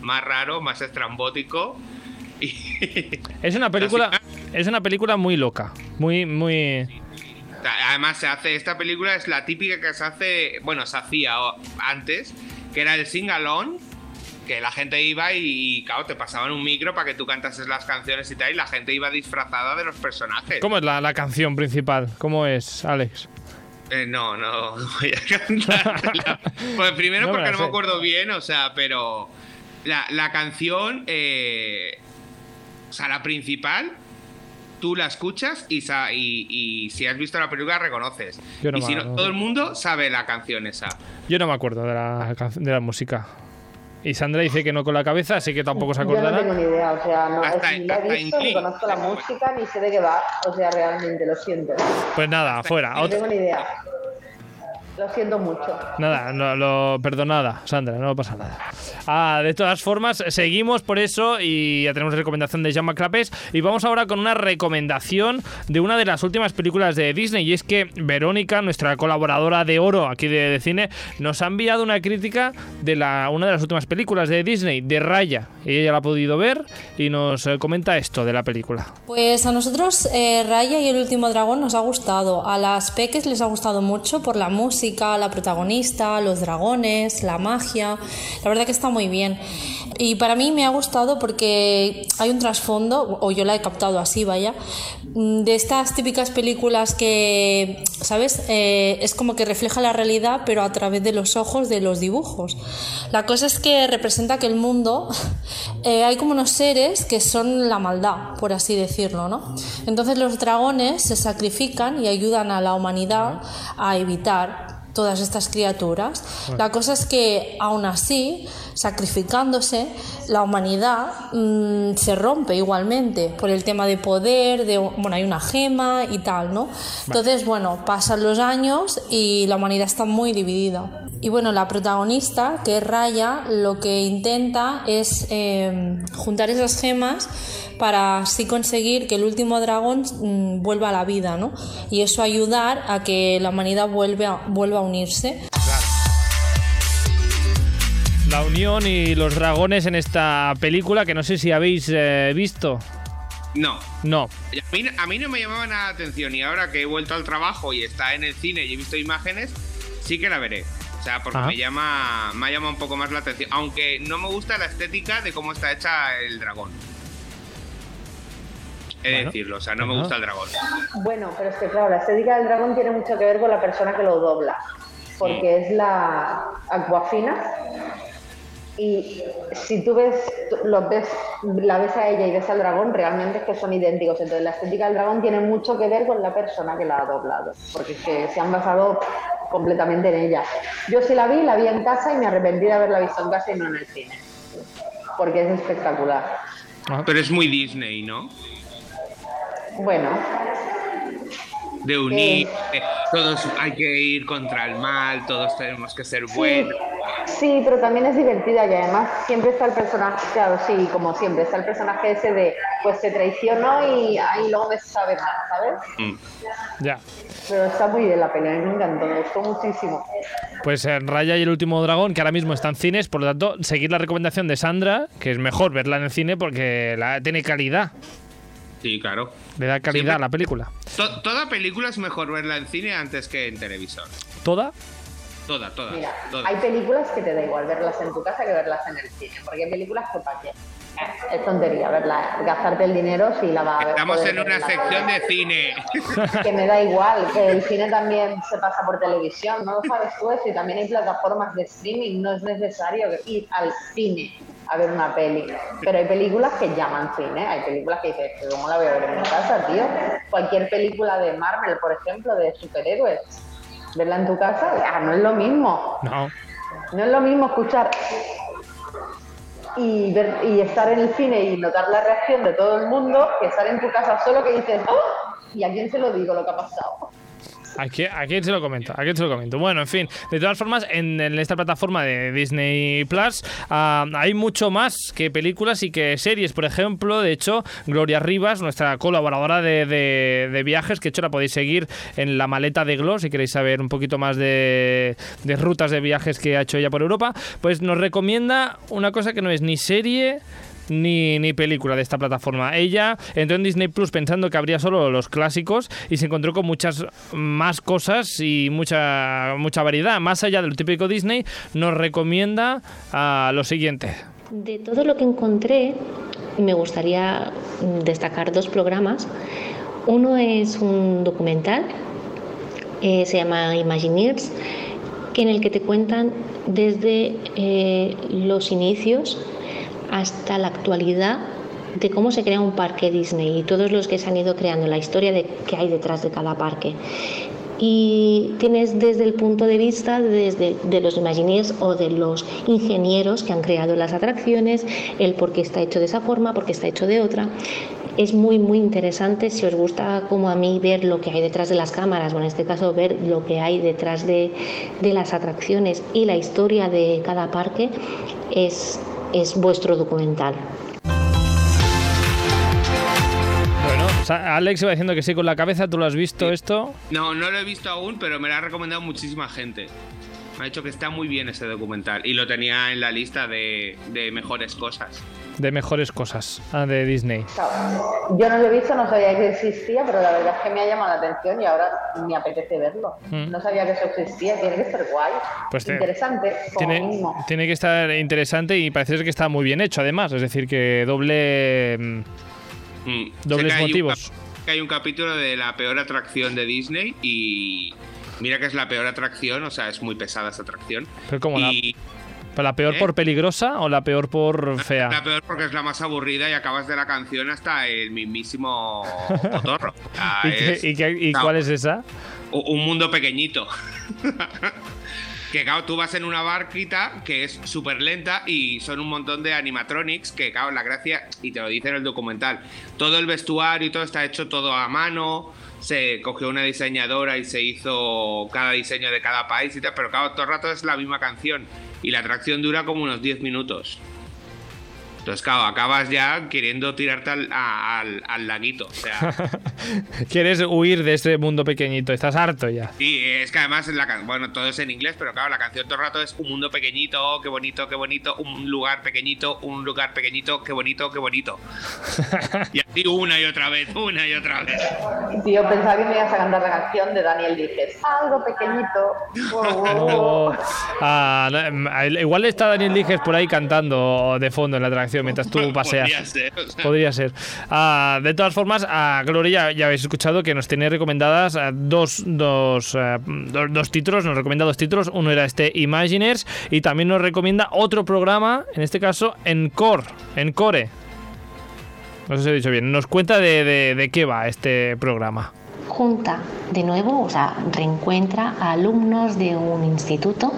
más raro, más estrambótico. Es una película, es una película muy loca, muy, muy. Además se hace, esta película es la típica que se hace, bueno, se hacía antes, que era el sing along, que la gente iba y, claro, te pasaban un micro para que tú cantases las canciones y tal, y la gente iba disfrazada de los personajes. ¿Cómo es la, la canción principal? ¿Cómo es, Alex? Eh, no, no voy a cantar. pues primero No porque no me acuerdo bien, o sea, pero la, la canción, eh, o sea, la principal, tú la escuchas y, sa- y, y si has visto la película reconoces. Yo no y si no, todo el mundo sabe la canción esa. Yo no me acuerdo de la, can- de la música. Y Sandra dice que no con la cabeza, así que tampoco se Yo no tengo acordará. ni idea, o sea, no, Hasta- ni la he visto, ni conozco la música, ni sé de qué va, o sea, realmente, lo siento. Pues nada, fuera. No tengo ni idea. Lo siento mucho. Nada, no, lo, perdonada, Sandra, no pasa nada. Ah, de todas formas, seguimos por eso y ya tenemos recomendación de Jean Clapes y vamos ahora con una recomendación de una de las últimas películas de Disney y es que Verónica, nuestra colaboradora de oro aquí de, de cine, nos ha enviado una crítica de la, una de las últimas películas de Disney, de Raya. Y ella la ha podido ver y nos eh, comenta esto de la película. Pues a nosotros eh, Raya y el último dragón nos ha gustado. A las peques les ha gustado mucho por la música, la protagonista, los dragones, la magia. La verdad que está muy bien. Y para mí me ha gustado porque hay un trasfondo, o yo la he captado así, vaya, mm, de estas típicas películas que, ¿sabes? Eh, es como que refleja la realidad, pero a través de los ojos de los dibujos. La cosa es que representa que el mundo eh, hay como unos seres que son la maldad, por así decirlo, ¿no? Entonces los dragones se sacrifican y ayudan a la humanidad a evitar todas estas criaturas. La cosa es que aún así sacrificándose, la humanidad mm, se rompe igualmente por el tema de poder, de, bueno, hay una gema y tal, ¿no? Entonces, bueno, pasan los años y la humanidad está muy dividida. Y bueno, la protagonista, que es Raya, lo que intenta es eh, juntar esas gemas para así conseguir que el último dragón mm, vuelva a la vida, ¿no? Y eso ayudar a que la humanidad vuelva vuelva a unirse. La unión y los dragones en esta película que no sé si habéis eh, visto. No. No. A mí, a mí no me llamaba nada la atención y ahora que he vuelto al trabajo y está en el cine y he visto imágenes, sí que la veré. O sea, porque Ajá. me llama, me llama un poco más la atención. Aunque no me gusta la estética de cómo está hecha el dragón. He de Bueno. decirlo, o sea, no me gusta el dragón. Bueno, pero es que claro, la estética del dragón tiene mucho que ver con la persona que lo dobla, porque es la Aquafina. Y si tú ves, los ves, la ves a ella y ves al dragón, realmente es que son idénticos. Entonces la estética del dragón tiene mucho que ver con la persona que la ha doblado, porque es que se han basado completamente en ella. Yo sí la vi, la vi en casa y me arrepentí de haberla visto en casa y no en el cine, porque es espectacular. Pero es muy Disney, ¿no? Bueno, De unir, eh, todos hay que ir contra el mal, todos tenemos que ser buenos. Sí, pero también es divertida y además siempre está el personaje, claro, sí, como siempre, está el personaje ese de, pues se traicionó y ahí luego me sabe mal, ¿sabes? Mm. Ya. Pero está muy bien la pelea, me encantó, me gustó muchísimo. Pues eh, Raya y el último dragón, que ahora mismo está en cines, por lo tanto, seguir la recomendación de Sandra, que es mejor verla en el cine porque la, tiene calidad, Sí, claro. le da calidad Siempre- a la película. To- toda película es mejor verla en cine antes que en televisor. ¿Toda? Toda, toda. Mira, hay películas que te da igual verlas en tu casa que verlas en el cine, porque hay películas que para qué. Eh, Es tontería verla, gastarte el dinero si la va a ver. Estamos poder en una sección de cine. que me da igual, que el cine también se pasa por televisión, no lo sabes tú eso, y también hay plataformas de streaming, no es necesario ir al cine a ver una peli, pero hay películas que llaman cine, hay películas que dices, "¿Pero ¿cómo la voy a ver en mi casa, tío? Cualquier película de Marvel, por ejemplo, de superhéroes, verla en tu casa, ah, no es lo mismo, No. no es lo mismo escuchar y, ver, y estar en el cine y notar la reacción de todo el mundo que estar en tu casa solo que dices, "Oh", ¿y a quién se lo digo lo que ha pasado? ¿A quién, se lo comento? ¿A se lo comento? Bueno, en fin, de todas formas, en, esta plataforma de Disney Plus ah, hay mucho más que películas y que series. Por ejemplo, de hecho, Gloria Rivas, nuestra colaboradora de, de- viajes, que de hecho la podéis seguir en la maleta de Glo, si queréis saber un poquito más de, de rutas de viajes que ha hecho ella por Europa, pues nos recomienda una cosa que no es ni serie ni, ni película de esta plataforma. Ella entró en Disney Plus pensando que habría solo los clásicos y se encontró con muchas más cosas y mucha, mucha variedad. Más allá de lo típico Disney, nos recomienda ah, lo siguiente. De todo lo que encontré, me gustaría destacar dos programas. Uno es un documental, eh, se llama Imagineers, que en el que te cuentan desde eh, los inicios hasta la actualidad de cómo se crea un parque Disney y todos los que se han ido creando, la historia de que hay detrás de cada parque. Y tienes desde el punto de vista desde, de los Imagineers o de los ingenieros que han creado las atracciones, el por qué está hecho de esa forma, por qué está hecho de otra. Es muy, muy interesante si os gusta como a mí ver lo que hay detrás de las cámaras, o en este caso ver lo que hay detrás de, de las atracciones y la historia de cada parque, es, es vuestro documental. Bueno, o sea, Alex iba diciendo que sí con la cabeza. ¿Tú lo has visto esto? No, no lo he visto aún, pero me lo ha recomendado muchísima gente. Me ha dicho que está muy bien ese documental y lo tenía en la lista de, de mejores cosas. De mejores cosas de Disney. Yo no lo he visto, no sabía que existía, pero la verdad es que me ha llamado la atención y ahora me apetece verlo. Mm. No sabía que eso existía, tiene que ser guay. Pues te- Interesante, como Tiene, que estar interesante y parece ser que está muy bien hecho, además. Es decir, que doble. mm, Mm. Dobles que un motivos. que hay un capítulo de la peor atracción de Disney y mira que es la peor atracción, o sea, es muy pesada esa atracción. Pero como la, y pero la peor ¿Eh? por peligrosa o la peor por fea. la peor porque es la más aburrida y acabas de la canción hasta el mismísimo potorro. O sea, ¿Y, qué- es- y qué- y no, cuál es esa? un mundo pequeñito. Que claro, tú vas en una barquita que es súper lenta y son un montón de animatronics que, claro, la gracia, y te lo dice en el documental, todo el vestuario y todo está hecho todo a mano, se cogió una diseñadora y se hizo cada diseño de cada país y tal, pero claro, todo el rato es la misma canción y la atracción dura como unos 10 minutos. Entonces, claro, acabas ya queriendo tirarte al, a- al, al laguito. O sea, Quieres huir de ese mundo pequeñito, estás harto ya. sí, es que además, la bueno, todo es en inglés, pero claro, la canción todo el rato es un mundo pequeñito, qué bonito, qué bonito, un lugar pequeñito, un lugar pequeñito, qué bonito, qué bonito. Y así una y otra vez, una y otra vez. Tío, pensaba que me ibas a cantar la canción de Daniel Dijes. Algo pequeñito. Wow, wow, wow. Oh, ah, eh, igual está Daniel Dijes por ahí cantando de fondo en la atracción mientras tú paseas. Podría ser, o sea. Podría ser. Ah, de todas formas, a Gloria ya habéis escuchado que nos tiene recomendadas ah, dos, dos, ah, dos, dos títulos, nos recomienda dos títulos. Uno era este Imaginers y también nos recomienda otro programa, en este caso Encore, Encore. No sé si he dicho bien. Nos cuenta de, de- de qué va este programa. junta de nuevo, o sea, reencuentra a alumnos de un instituto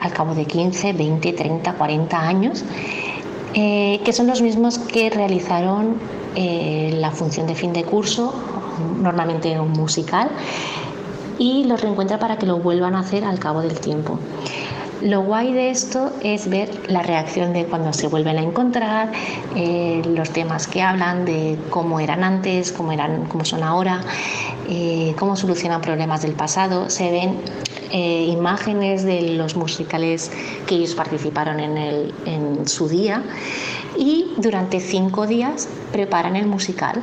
al cabo de 15, 20, 30, 40 años, eh, que son los mismos que realizaron eh, la función de fin de curso, normalmente un musical, y los reencuentra para que lo vuelvan a hacer al cabo del tiempo. Lo guay de esto es ver la reacción de cuando se vuelven a encontrar, eh, los temas que hablan de cómo eran antes, cómo, eran, cómo son ahora, eh, cómo solucionan problemas del pasado. Se ven eh, imágenes de los musicales que ellos participaron en, el- en su día y durante cinco días preparan el musical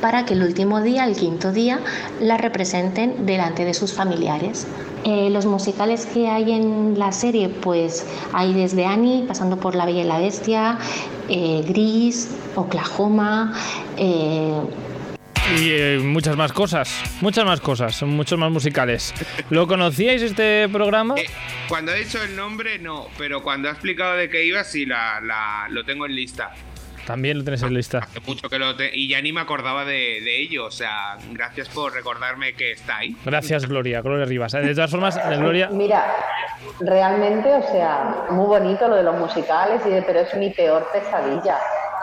para que el último día, el quinto día, la representen delante de sus familiares. Eh, los musicales que hay en la serie, pues hay desde Annie, pasando por La Bella y la Bestia, eh, Gris, Oklahoma, eh, Y eh, muchas más cosas, muchas más cosas, son muchos más musicales. ¿Lo conocíais este programa? Eh, cuando he dicho el nombre, no, pero cuando ha explicado de qué iba, sí, la, la- lo tengo en lista. También lo tenéis en lista. Hace mucho que lo te- y ya ni me acordaba de, de ello, o sea, gracias por recordarme que está ahí. Gracias, Gloria, Gloria Rivas. De todas formas, eh, Gloria, Mira, realmente, o sea, muy bonito lo de los musicales, y de- pero es mi peor pesadilla.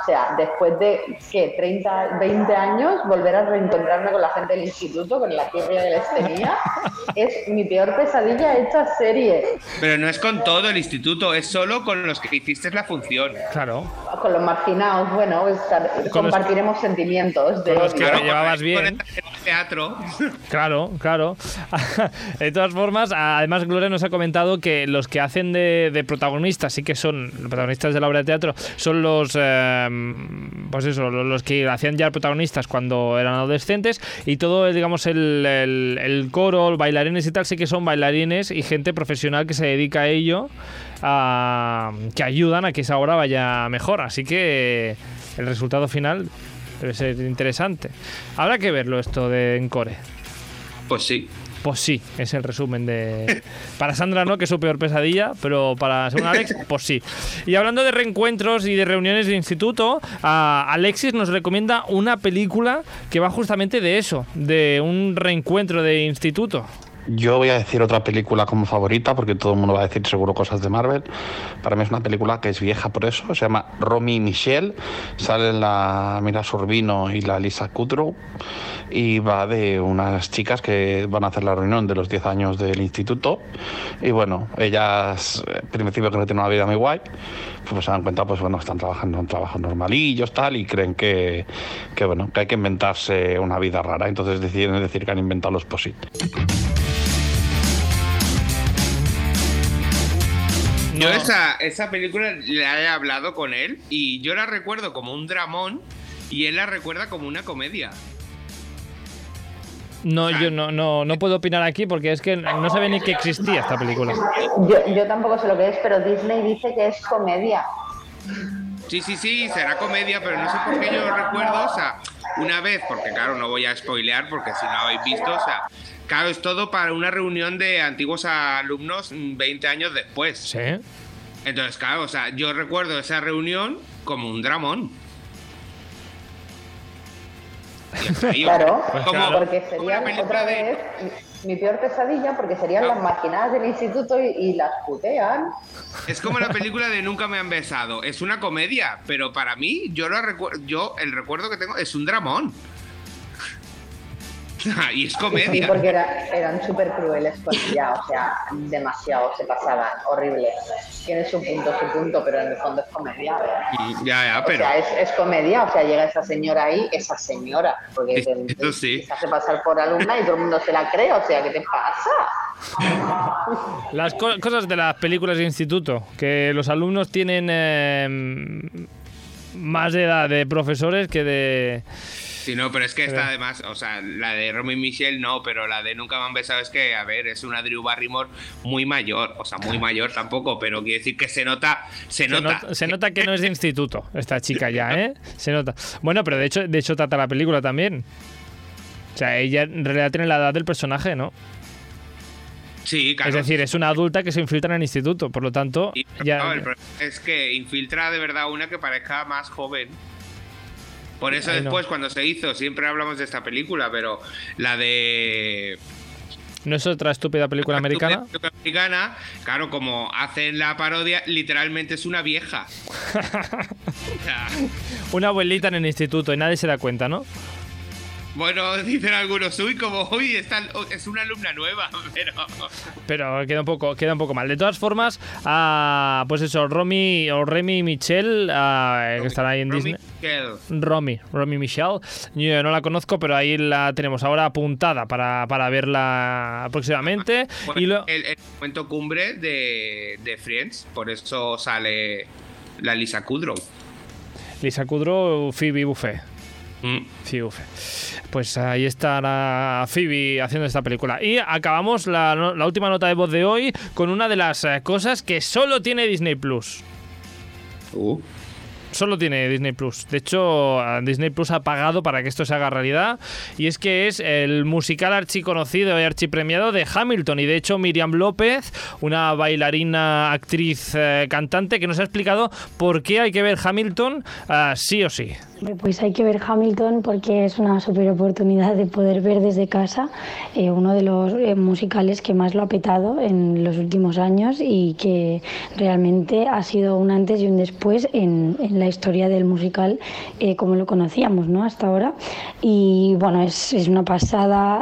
O sea, después de, ¿qué? 30, 20 años, volver a reencontrarme con la gente del instituto, con la tierra que les tenía, es mi peor pesadilla hecha serie. Pero no es con todo el instituto, es solo con los que hiciste la función. claro, Con los marginados, bueno, estar- Con los- compartiremos sentimientos de con los que te llevabas Con bien. el teatro. Claro, claro. De todas formas, además Gloria nos ha comentado que los que hacen de, de protagonistas, sí que son los protagonistas de la obra de teatro, son los, eh, pues eso, los que hacían ya protagonistas cuando eran adolescentes y todo, digamos, el, coro, bailarines y tal, sí que son bailarines y gente profesional que se dedica a ello, que ayudan a que esa obra vaya mejor. Así que el resultado final debe ser interesante. Habrá que verlo esto de Encore. Pues sí. Pues sí, es el resumen de. Para Sandra no, que es su peor pesadilla, pero para según Alex, pues sí. Y hablando de reencuentros y de reuniones de instituto, Alexis nos recomienda una película que va justamente de eso, de un reencuentro de instituto. Yo voy a decir otra película como favorita, porque todo el mundo va a decir seguro cosas de Marvel. Para mí es una película que es vieja por eso, se llama Romy y Michelle. Salen la Mira Sorbino y la Lisa Kudrow. Y va de unas chicas que van a hacer la reunión de los 10 años del instituto. Y bueno, ellas, al principio que no tienen una vida muy guay, pues se dan cuenta, pues bueno, están trabajando en trabajos normalillos, tal, y creen que, que bueno, que hay que inventarse una vida rara. Entonces deciden decir que han inventado los POSIT. Yo esa, esa película la he hablado con él y yo la recuerdo como un dramón y él la recuerda como una comedia. No, yo no, no, no puedo opinar aquí porque es que no sabía ni que existía esta película. Yo, yo tampoco sé lo que es, pero Disney dice que es comedia. Sí, sí, sí, será comedia, pero no sé por qué yo recuerdo, o sea, una vez, porque claro, no voy a spoilear porque si no habéis visto, o sea, claro, es todo para una reunión de antiguos alumnos mm, 20 años después. Sí. Entonces, claro, o sea, yo recuerdo esa reunión como un dramón. Claro, como- porque como serían una película otra de- vez mi, mi peor pesadilla, porque serían las maquinadas del instituto y, y las putean. Es como la película de Nunca me han besado. Es una comedia, pero para mí, yo lo recuerdo, yo el recuerdo que tengo es un dramón. y es Sí, comedia. porque era- eran súper crueles con ella, o sea, demasiado se pasaban, horrible. Tiene su punto, su punto, pero en el fondo es comedia. Mm, Ya, ya, O pero. sea, es, es comedia, o sea, llega esa señora ahí, esa señora, porque Sí, te- eso sí. se hace pasar por alumna y todo el mundo se la cree, o sea, ¿qué te pasa? Las co- cosas de las películas de instituto, que los alumnos tienen eh, más edad de profesores que de... Sí, no, pero es que Pero- esta además, o sea, la de Romy Michelle no, pero la de Nunca me han besado es que, a ver, es una Drew Barrymore muy mayor, o sea, muy mayor tampoco, pero quiere decir que se nota, se Se nota. se nota que no es de instituto esta chica ya, ¿eh? Se nota. Bueno, pero de hecho, de hecho trata la película también. O sea, ella en realidad tiene la edad del personaje, ¿no? Sí, claro. Es decir, es una adulta que se infiltra en el instituto, por lo tanto, Y, ya... el problema es que infiltra de verdad una que parezca más joven. Por eso Ay, no. después, cuando se hizo, siempre hablamos de esta película, pero la de ¿No es otra estúpida película americana? película americana, claro, como hacen la parodia, literalmente es una vieja. Una abuelita en el instituto y nadie se da cuenta, ¿no? Bueno, dicen algunos, uy, como, uy, esta es una alumna nueva, pero... Pero queda un poco, queda un poco mal. De todas formas, ah, pues eso, Romy o Remy y Michelle, ah, que están ahí en Romy Disney. Michelle. Romy, Romy Michelle. Yo no la conozco, pero ahí la tenemos ahora apuntada para, para verla próximamente. Fue Y lo, el, el momento cumbre de, de Friends, por eso sale la Lisa Kudrow. Lisa Kudrow, Phoebe Buffet. Mm. Pues ahí estará Phoebe haciendo esta película. Y acabamos la, la última nota de voz de hoy con una de las eh, cosas que solo tiene Disney Plus. Uh. Solo tiene Disney Plus. De hecho, a Disney Plus ha pagado para que esto se haga realidad. Y es que es el musical archiconocido y archipremiado de Hamilton. Y de hecho, Miriam López, una bailarina, actriz, eh, cantante, que nos ha explicado por qué hay que ver Hamilton sí o sí. Pues hay que ver Hamilton porque es una super oportunidad de poder ver desde casa eh, uno de los eh, musicales que más lo ha petado en los últimos años y que realmente ha sido un antes y un después en, la historia del musical eh, como lo conocíamos ¿no? hasta ahora. Y bueno, es, es una pasada,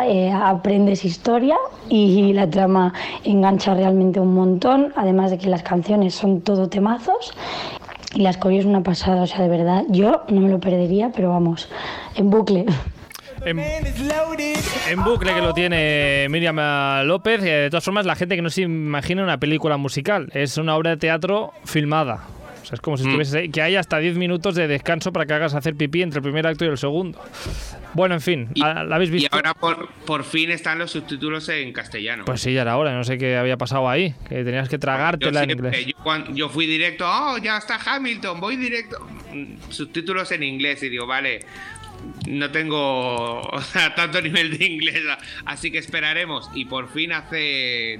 aprendes historia y la trama engancha realmente un montón, además de que las canciones son todo temazos. Y las coreos una pasada, o sea, de verdad, yo no me lo perdería, pero vamos, en bucle. En, en bucle que lo tiene Miriam eh, López. Eh, De todas formas, la gente que no se imagina una película musical. Es una obra de teatro filmada. Sea, es como si estuvieses ahí, que hay hasta 10 minutos de descanso para que hagas hacer pipí entre el primer acto y el segundo. Bueno, en fin, ¿la la habéis Y visto? ahora por, por fin están los subtítulos en castellano. Pues sí, ya era hora, no sé qué había pasado ahí, que tenías que yo, tragártela en siempre- inglés. yo yo fui directo, oh, ya está Hamilton, voy directo. Mm, Subtítulos en inglés y digo, vale, no tengo o sea, tanto nivel de inglés, así que esperaremos. Y por fin hace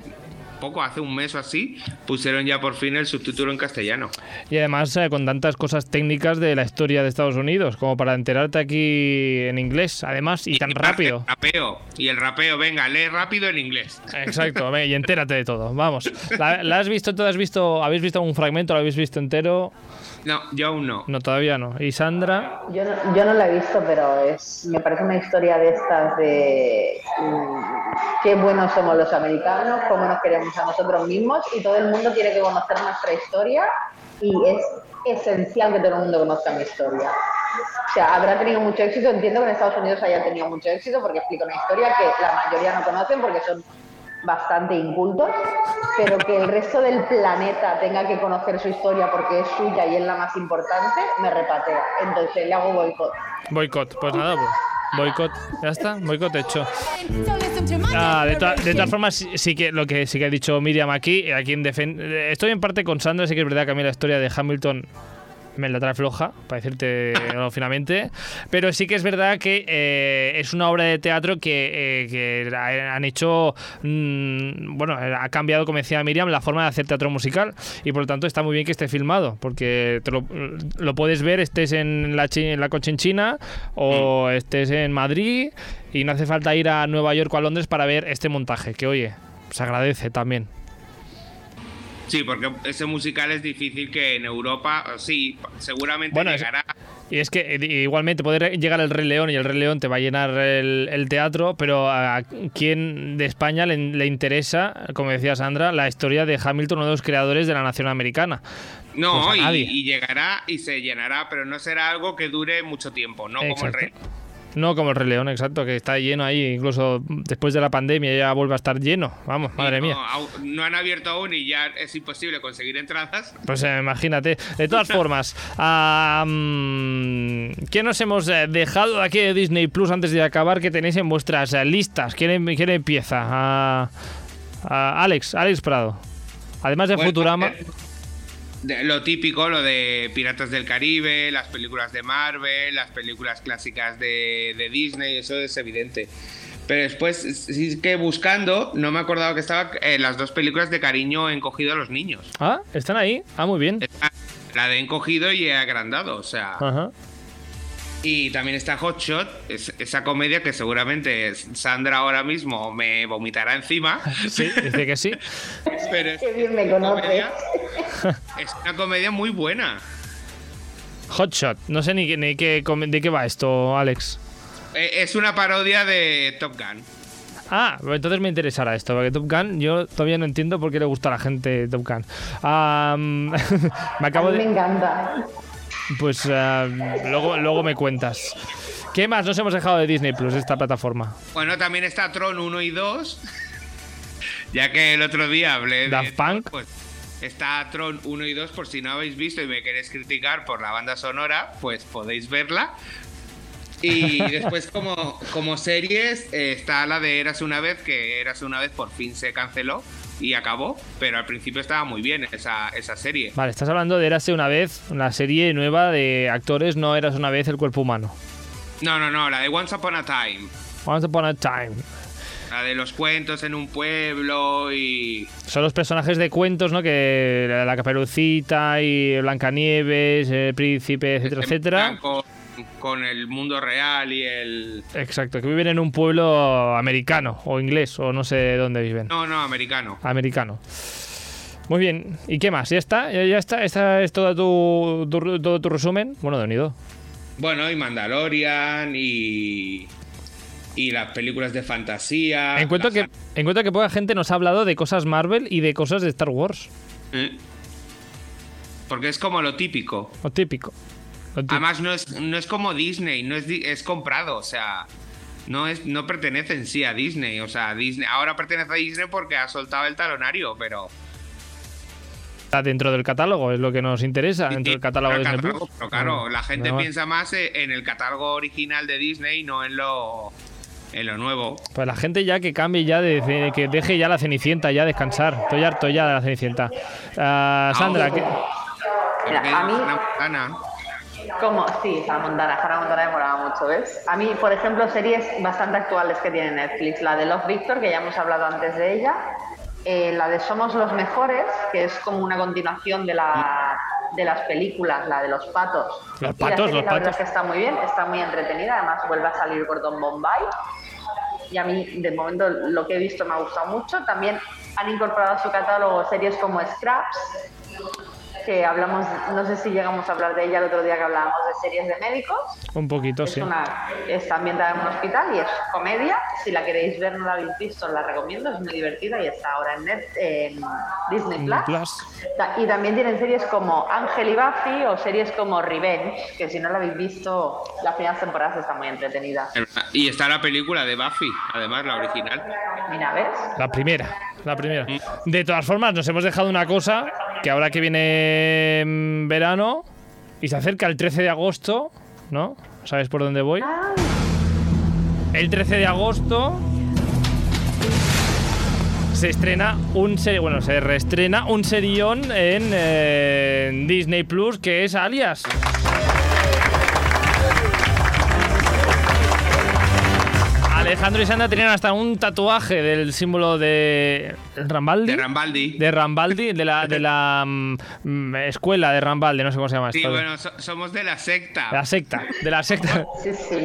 poco, hace un mes o así, pusieron ya por fin el subtítulo en castellano. Y además eh, con tantas cosas técnicas de la historia de Estados Unidos, como para enterarte aquí en inglés, además, y tan rápido. El rapeo, y el rapeo, venga, lee rápido en inglés. Exacto, y entérate de todo. Vamos. ¿La, la has visto? ¿Tú has visto? ¿Habéis visto un fragmento? ¿Lo habéis visto entero? No, yo aún no. No, todavía no. ¿Y Sandra? Yo no, yo no la he visto, pero es, me parece una historia de estas de mm, qué buenos somos los americanos, cómo nos queremos a nosotros mismos y todo el mundo quiere que conocer nuestra historia y es esencial que todo el mundo conozca mi historia. O sea, habrá tenido mucho éxito, entiendo que en Estados Unidos haya tenido mucho éxito porque explica una historia que la mayoría no conocen porque son bastante incultos, pero que el resto del planeta tenga que conocer su historia porque es suya y es la más importante, me repatea. Entonces le hago boicot. Boicot. Pues nada, pues. Boicot. Ya está, boicot hecho. Ah, de, toa- de todas formas, sí, sí que lo que sí que ha dicho Miriam aquí, a quien defen- estoy en parte con Sandra, sí que es verdad que a mí la historia de Hamilton me la trae floja, para decirte finalmente. Pero sí que es verdad que eh, es una obra de teatro que, eh, que han hecho. mm, bueno, ha cambiado, como decía Miriam, la forma de hacer teatro musical. Y por lo tanto está muy bien que esté filmado, porque te lo, lo puedes ver, estés en la, en la Cochinchina o estés en Madrid. Y no hace falta ir a Nueva York o a Londres para ver este montaje, que oye, se agradece también. Sí, porque ese musical es difícil que en Europa, sí, seguramente Bueno, es- llegará. Y es que eh, igualmente poder llegar el Rey León y el Rey León te va a llenar el, el teatro, pero a quién de España le, le interesa, como decía Sandra, la historia de Hamilton, uno de los creadores de la nación americana. No, Pues y, llegará y se llenará, pero no será algo que dure mucho tiempo, no como el rey. No como el Rey León, exacto, que está lleno ahí, incluso después de la pandemia ya vuelve a estar lleno. Vamos, madre no, mía. no han abierto aún y ya es imposible conseguir entradas. Pues eh, imagínate. De todas formas, ¿qué nos hemos eh, dejado de aquí de Disney Plus antes de acabar que tenéis en vuestras eh, listas? ¿Quién, em- quién empieza? Ah, ah, Alex, Alex Prado. Además de Bueno, Futurama. eh, de- lo típico, lo de Piratas del Caribe, las películas de Marvel, las películas clásicas de, de Disney, eso es evidente. Pero después, sí que buscando, no me acordaba que estaban las dos películas de cariño encogido a los niños. Ah, están ahí. Ah, muy bien. La de encogido y agrandado, o sea. Ajá. Y también está Hot Shot, es- esa comedia que seguramente Sandra ahora mismo me vomitará encima. Sí, dice que sí. Pero es, Qué bien me una conoces. comedia- es una comedia muy buena. Hotshot. No sé ni, qué- ni qué, com- de qué va esto, Alex. Eh, Es una parodia de Top Gun. Ah, pues entonces me interesará esto, porque Top Gun, yo todavía no entiendo por qué le gusta a la gente Top Gun. Me acabo A mí me de. encanta. Pues ah, luego, luego me cuentas. ¿Qué más nos hemos dejado de Disney Plus, esta plataforma? Bueno, también está Tron 1 y 2. ya que el otro día hablé de. Daft Punk. Pues está Tron 1 y 2, por si no habéis visto y me queréis criticar por la banda sonora, pues podéis verla. Y después, como, como series, eh, está la de Eras una vez, que Eras una vez por fin se canceló y acabó, pero al principio estaba muy bien esa, esa serie. Vale, estás hablando de Érase una vez, una serie nueva de actores, no eras una vez el cuerpo humano. No, no, no, la de Once Upon a Time. Once Upon a Time. La de los cuentos en un pueblo y. Son los personajes de cuentos, ¿no? Que la, la Caperucita y Blancanieves, el príncipe, etcétera, etcétera. Con, con el mundo real y el. Exacto, que viven en un pueblo americano o inglés o no sé dónde viven. No, no, americano. Americano. Muy bien. ¿Y qué más? ¿Ya está? ¿Ya, está? ¿Esta es todo tu, tu- todo tu resumen? Bueno, de unido. Bueno, y Mandalorian y. Y las películas de fantasía. En cuanto, las- que, en cuanto que poca gente nos ha hablado de cosas Marvel y de cosas de Star Wars. Eh. Porque es como lo típico. Lo típico. Además, no es, no es como Disney, no es, es comprado, o sea. No, es, no pertenece en sí a Disney. O sea, Disney ahora pertenece a Disney porque ha soltado el talonario, pero. Está dentro del catálogo, es lo que nos interesa, dentro del catálogo de Disney catálogo, Plus. pero claro, la gente piensa más en el catálogo original de Disney, no en lo, en lo nuevo. Pues la gente ya que cambie ya, de, de- que deje ya la Cenicienta, ya descansar. Estoy harto ya de la Cenicienta. Ah, Sandra, ¿qué- Mira, Porque a mí- Como, sí, Hannah Montana, Hannah Montana me molaba mucho, ¿ves? A mí, por ejemplo, series bastante actuales que tiene Netflix, la de Love Victor, que ya hemos hablado antes de ella, eh, la de Somos los Mejores, que es como una continuación de, la, de las películas, la de los patos. Los Y la patos, serie, los la verdad patos. es que está muy bien, está muy entretenida, además vuelve a salir Gordon Bombay. Y a mí, de momento, lo que he visto me ha gustado mucho. También han incorporado a su catálogo series como Scraps, que hablamos, no sé si llegamos a hablar de ella el otro día que hablábamos de series de médicos. un poquito, Es sí. una, está ambientada en un hospital y es comedia. Si la queréis ver, no la habéis visto, os la recomiendo. Es muy divertida y está ahora en, Net- en Disney Mm, Plus. Y también tienen series como Ángel y Buffy o series como Revenge, que si no la habéis visto, las primeras temporadas están muy entretenidas. Y está la película de Buffy, además, la original. Mira, ¿ves? La primera, la primera. De todas formas, nos hemos dejado una cosa que ahora que viene mm, verano y se acerca el 13 de agosto, ¿no? ¿Sabes por dónde voy? El 13 de agosto se estrena un seri- bueno, se reestrena un serión en, eh, en Disney Plus que es Alias. Alejandro y Sandra tenían hasta un tatuaje del símbolo de Rambaldi. De Rambaldi. De Rambaldi, de la, de la mm, mm, escuela de Rambaldi, no sé cómo se llama Sí, esto. bueno, so- somos de la secta. De la secta, de la secta. Sí, sí.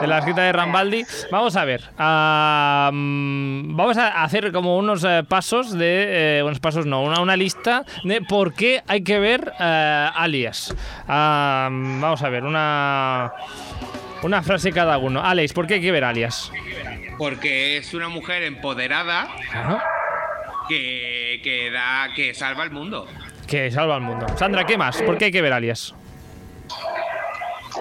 De la escrita de Rambaldi. Vamos a ver. ah, mm, vamos a hacer como unos eh, pasos de. eh, unos pasos no, una, una lista de por qué hay que ver eh, Alias. Ah, vamos a ver, una. Una frase cada uno. Alex, ¿por qué hay que ver Alias? Porque es una mujer empoderada que, que da que salva el mundo. Que salva al mundo. Sandra, ¿qué más? ¿Por qué hay que ver Alias?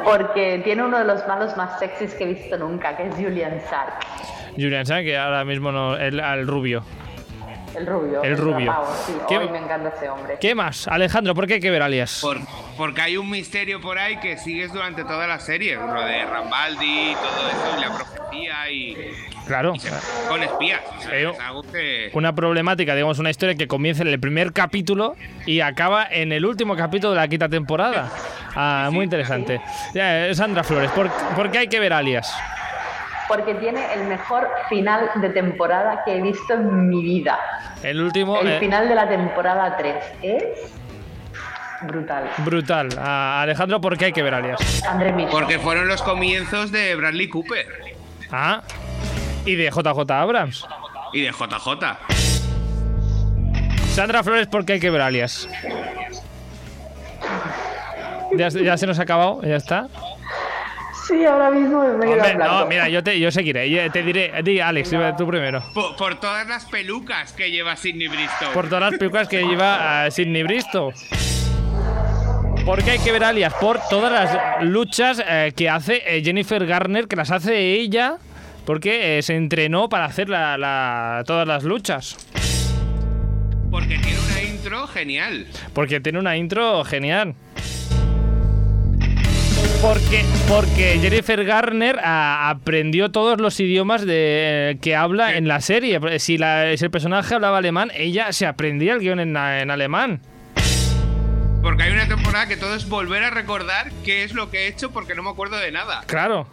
Porque tiene uno de los malos más sexys que he visto nunca, que es Julian Sark, Julian Sanz, que ahora mismo no. El, al rubio. El rubio. El rubio. sí. ¿Qué- me encanta ese hombre. ¿Qué más? Alejandro, ¿por qué hay que ver Alias? Por- porque hay un misterio por ahí que sigues durante toda la serie. Lo de Rambaldi y todo eso, y la profecía y. Claro. Con espías. o sea, Eh, que. una problemática, digamos, una historia que comienza en el primer capítulo y acaba en el último capítulo de la quinta temporada. Ah, muy interesante. Ya, eh, Sandra Flores, ¿por, por qué hay que ver Alias? Porque tiene el mejor final de temporada que he visto en mi vida. El último, El eh, final de la temporada 3 es brutal. brutal. Ah, Alejandro, ¿por qué hay que ver Alias? André Michon. Porque fueron los comienzos de Bradley Cooper Ah, y de JJ Abrams. y de JJ. Sandra Flores, ¿por qué hay que ver Alias? Ya, ya se nos ha acabado, ya está. Sí, ahora mismo me Hombre, blanco. no, mira, yo, te, yo seguiré. yo te diré. Di, Alex, tú primero. Por, por todas las pelucas que lleva Sidney Bristow. Por todas las películas que lleva a Sidney Bristow. ¿Por qué hay que ver Alias? Por todas las luchas eh, que hace eh, Jennifer Garner, que las hace ella, porque eh, se entrenó para hacer la- la- todas las luchas. Porque tiene una intro genial. Porque tiene una intro genial. Porque, porque Jennifer Garner ah, aprendió todos los idiomas de, eh, que habla en la serie. Si, la- si el personaje hablaba alemán, ella se aprendía el guion en, en alemán. Porque hay una temporada que todo es volver a recordar qué es lo que he hecho porque no me acuerdo de nada. Claro.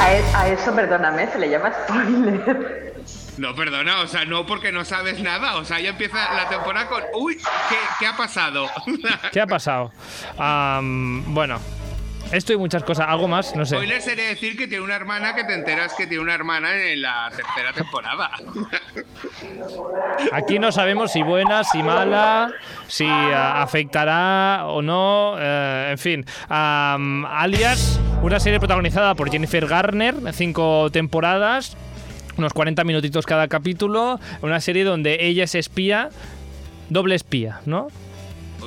A, e- a eso, perdóname, se le llama spoiler. No, perdona, o sea, no porque no sabes nada. O sea, ya empieza la temporada con. ¡Uy! ¿Qué, qué ha pasado? ¿Qué ha pasado? Am, bueno, esto y muchas cosas. ¿Algo más? No sé. Spoiler sería decir que tiene una hermana que te enteras que tiene una hermana en la tercera temporada. Aquí no sabemos si buena, si mala, si ah, afectará o no. eh, en fin, Am, alias, una serie protagonizada por Jennifer Garner, cinco temporadas, unos 40 minutitos cada capítulo. Una serie donde ella es espía, doble espía, ¿no?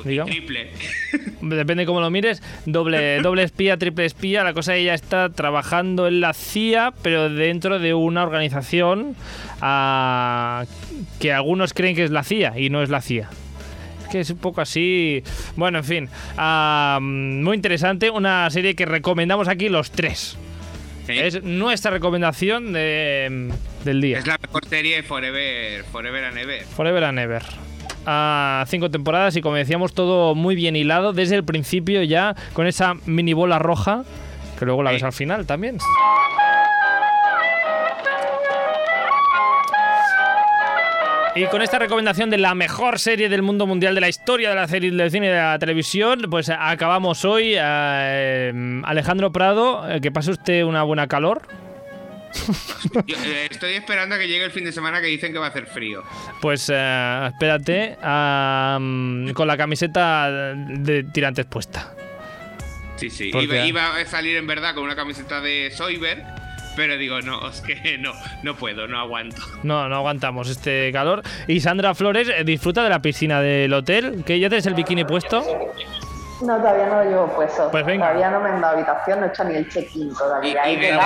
Digamos. Triple. Depende cómo lo mires, doble, doble espía, triple espía. La cosa ella está trabajando en la CIA, pero dentro de una organización ah, que algunos creen que es la CIA y no es la CIA. Es que es un poco así. Bueno, en fin. ah, muy interesante. Una serie que recomendamos aquí los tres. Es nuestra recomendación de- del día. Es la mejor serie de Forever, Forever and Ever. Forever and Ever. A cinco temporadas y como decíamos todo muy bien hilado desde el principio ya con esa mini bola roja que luego la ves al final también. Y con esta recomendación de la mejor serie del mundo mundial de la historia de la serie del cine y de la televisión, pues acabamos hoy. Eh, Alejandro Prado, eh, que pase usted una buena calor. Yo, eh, estoy esperando a que llegue el fin de semana que dicen que va a hacer frío. Pues eh, espérate, con la camiseta de tirantes puesta. Sí, sí. ¿Por Iba, iba a salir en verdad con una camiseta de Soyber, pero digo, no, es que no, no puedo, no aguanto. No, no aguantamos este calor. Y Sandra Flores eh, disfruta de la piscina del hotel, que ya tienes el bikini puesto. No, todavía no lo llevo puesto. Pues venga. Todavía no me han dado habitación, no he hecho ni el check-in Y, todavía. y He del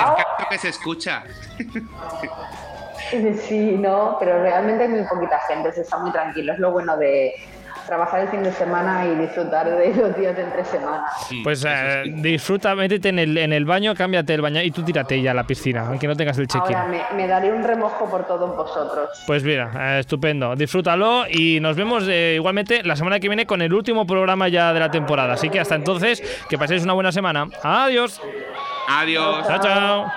que se escucha. Sí, no, pero realmente hay muy poquita gente, se está muy tranquilo. Es lo bueno de, trabajar el fin de semana y disfrutar de los días de entre semana. Pues eh, disfruta, métete en el, en el baño, cámbiate el baño y tú tírate ya a la piscina, aunque no tengas el check-in. Me, daré un remojo por todos vosotros. Pues mira, eh, estupendo. Disfrútalo y nos vemos eh, igualmente la semana que viene con el último programa ya de la temporada. Así que hasta entonces, que paséis una buena semana. Adiós. Adiós. chao. chao.